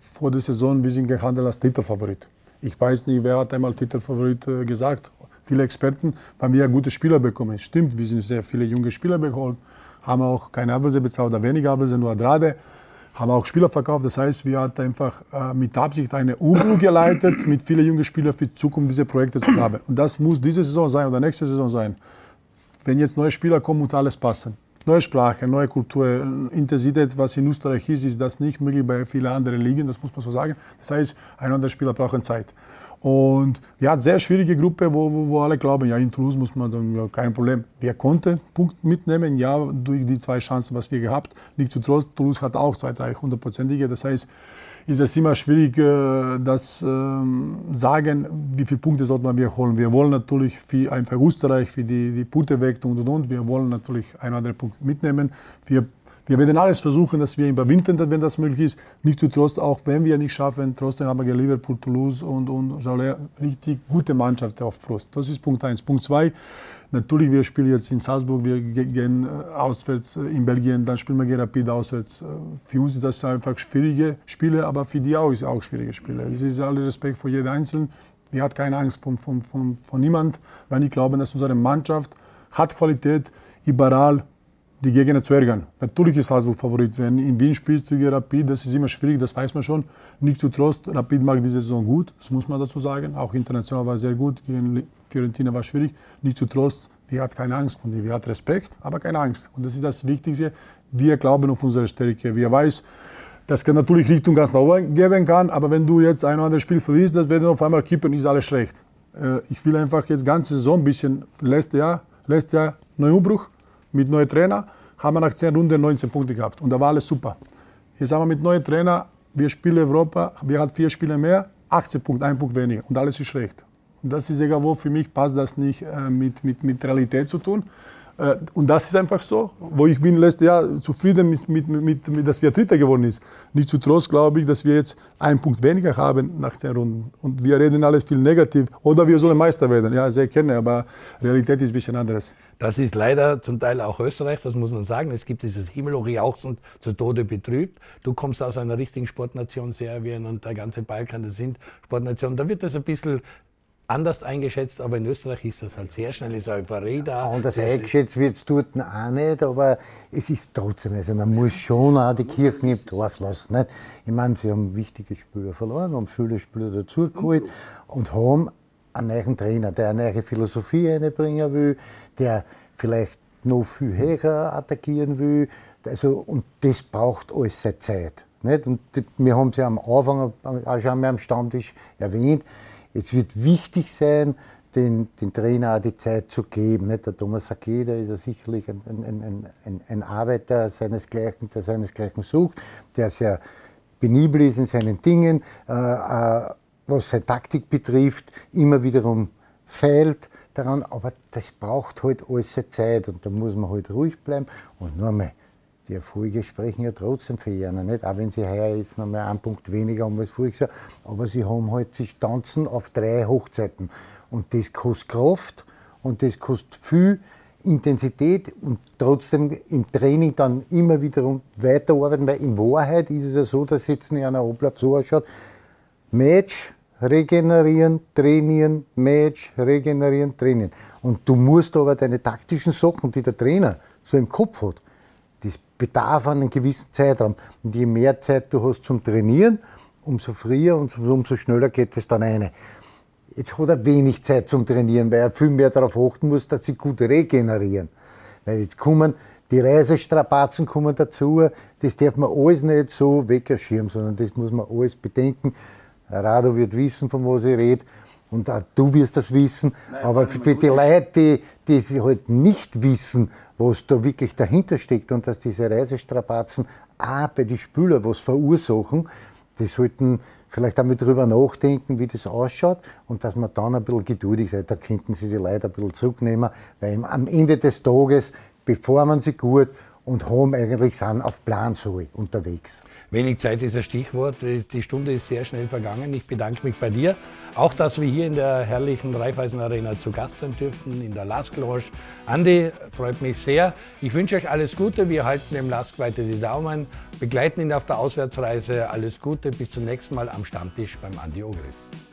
A: vor der Saison, wir sind gehandelt als Titelfavorit. Ich weiß nicht, wer hat einmal Titelfavorit äh, gesagt viele Experten, weil wir ja gute Spieler bekommen. Es stimmt, wir sind sehr viele junge Spieler bekommen, haben auch keine Ablöse bezahlt oder weniger Ablöse, nur Adrade, haben auch Spieler verkauft. Das heißt, wir hatten einfach äh, mit Absicht eine Umbruch [COUGHS] geleitet, mit vielen jungen Spielern für die Zukunft diese Projekte zu haben. Und das muss diese Saison sein oder nächste Saison sein. Wenn jetzt neue Spieler kommen, muss alles passen. Neue Sprache, neue Kultur, Intensität, was in Österreich ist, ist das nicht möglich bei vielen anderen Ligen, das muss man so sagen. Das heißt, ein anderer Spieler braucht Zeit. Und ja, sehr schwierige Gruppe, wo, wo, wo, alle glauben, ja, in Toulouse muss man dann, ja, kein Problem. Wir konnten Punkt mitnehmen, ja, durch die zwei Chancen, was wir gehabt. Nicht zu Trost, Toulouse hat auch zwei, drei hundertprozentige. Das heißt, ist es immer schwierig, äh, das ähm, sagen, wie viele Punkte man wir holen. Wir wollen natürlich für einfach Österreich, für die, die Punkte weg und und und. Wir wollen natürlich einen oder anderen Punkt mitnehmen. Wir wir werden alles versuchen, dass wir ihn überwinden, wenn das möglich ist. Nicht zu Trost, auch wenn wir nicht schaffen, trotzdem haben wir Liverpool, Toulouse und, und Jalais richtig gute Mannschaft auf Prost. Das ist Punkt 1. Punkt 2, natürlich, wir spielen jetzt in Salzburg, wir gehen äh, auswärts äh, in Belgien, dann spielen wir gegen Rapid auswärts. Äh, für uns das einfach schwierige Spiele, aber für die auch ist auch schwierige Spiele. Es ist alle Respekt vor jedem Einzelnen. Wir hat keine Angst von, von, von, von niemand, weil ich glaube, dass unsere Mannschaft hat Qualität überall die Gegner zu ärgern. Natürlich ist Salzburg Favorit. Wenn in Wien spielst du gegen Rapid, das ist immer schwierig, das weiß man schon. Nicht zu Trost, Rapid mag diese Saison gut, das muss man dazu sagen. Auch international war sehr gut, gegen Fiorentina war schwierig. Nicht zu Trost, wir hat keine Angst von dir, wir hat Respekt, aber keine Angst. Und das ist das Wichtigste. Wir glauben auf unsere Stärke. Wir weiß, dass es natürlich Richtung ganz nach oben geben kann, aber wenn du jetzt ein oder anderes Spiel verlierst, das wird auf einmal kippen, ist alles schlecht. Äh, ich will einfach jetzt ganze Saison ein bisschen, letztes Jahr, letztes Jahr Neuumbruch, mit neuen Trainer haben wir nach 10 Runden 19 Punkte gehabt. Und da war alles super. Jetzt haben wir mit neuen Trainer, wir spielen Europa, wir haben vier Spiele mehr, 18 Punkte, ein Punkt weniger. Und alles ist schlecht. Und das ist egal wo, für mich passt das nicht äh, mit, mit, mit Realität zu tun. Äh, und das ist einfach so, wo ich bin letztes Jahr zufrieden mit, mit, mit, mit dass wir Dritter geworden ist. Nicht zu Trost glaube ich, dass wir jetzt einen Punkt weniger haben nach zehn Runden. Und wir reden alles viel negativ. Oder wir sollen Meister werden. Ja, sehr gerne, aber Realität ist ein bisschen anderes.
C: Das ist leider zum Teil auch Österreich, das muss man sagen. Es gibt dieses Himmelhochjauchzend zu Tode betrübt. Du kommst aus einer richtigen Sportnation, Serbien und der ganze Balkan, das sind Sportnationen. Da wird das ein bisschen anders eingeschätzt, aber in Österreich ist das halt sehr schnell, ist Euphorie da.
B: Anders eingeschätzt wird es dort auch nicht, aber es ist trotzdem, also man muss schon auch die Kirchen im Dorf lassen. Nicht? Ich meine, sie haben wichtige Spieler verloren, haben viele Spieler dazugeholt und haben einen neuen Trainer, der eine neue Philosophie einbringen will, der vielleicht noch viel höher attackieren will. Also, und das braucht alles seine Zeit. Nicht? Und wir haben es ja am Anfang auch schon am Stammtisch erwähnt. Es wird wichtig sein, den, den Trainer auch die Zeit zu geben. Nicht? Der Thomas Akeda ist ja sicherlich ein, ein, ein, ein, Arbeiter seinesgleichen, der seinesgleichen sucht, der sehr penibel ist in seinen Dingen, äh, äh, was seine Taktik betrifft, immer wiederum feilt daran, aber das braucht halt alles Zeit und da muss man halt ruhig bleiben und nur mal die Erfolge sprechen ja trotzdem für ihn, nicht? Auch wenn sie heuer jetzt noch mal einen Punkt weniger haben als voriges Jahr. Aber sie haben halt, sie tanzen auf drei Hochzeiten. Und das kostet Kraft und das kostet viel Intensität und trotzdem im Training dann immer wieder weiterarbeiten, weil in Wahrheit ist es ja so, dass jetzt in einer Ablauf so ausschaut, Match, regenerieren, trainieren, Match, regenerieren, trainieren. Und du musst aber deine taktischen Sachen, die der Trainer so im Kopf hat, bedarf einen gewissen Zeitraum. Und je mehr Zeit du hast zum Trainieren, umso früher und umso schneller geht es dann eine. Jetzt hat er wenig Zeit zum Trainieren, weil er viel mehr darauf achten muss, dass sie gut regenerieren. Weil jetzt kommen die Reisestrapazen kommen dazu, das darf man alles nicht so wegschirmen, sondern das muss man alles bedenken. Rado wird wissen, von was ich rede. Und auch du wirst das wissen. Nein, aber für die Leute, die, die halt nicht wissen, was da wirklich dahinter steckt und dass diese Reisestrapazen auch bei den Spülern was verursachen, die sollten vielleicht einmal drüber nachdenken, wie das ausschaut und dass man dann ein bisschen geduldig seid. Da könnten sie die Leute ein bisschen zurücknehmen, weil am Ende des Tages performen sie gut und haben eigentlich sind auf Plan so unterwegs.
C: Wenig Zeit ist ein Stichwort. Die Stunde ist sehr schnell vergangen. Ich bedanke mich bei dir. Auch, dass wir hier in der herrlichen Raiffeisen Arena zu Gast sein dürften, in der Lask Lounge. Andi, freut mich sehr. Ich wünsche euch alles Gute. Wir halten dem Lask weiter die Daumen, begleiten ihn auf der Auswärtsreise. Alles Gute. Bis zum nächsten Mal am Stammtisch beim Andi Ogris.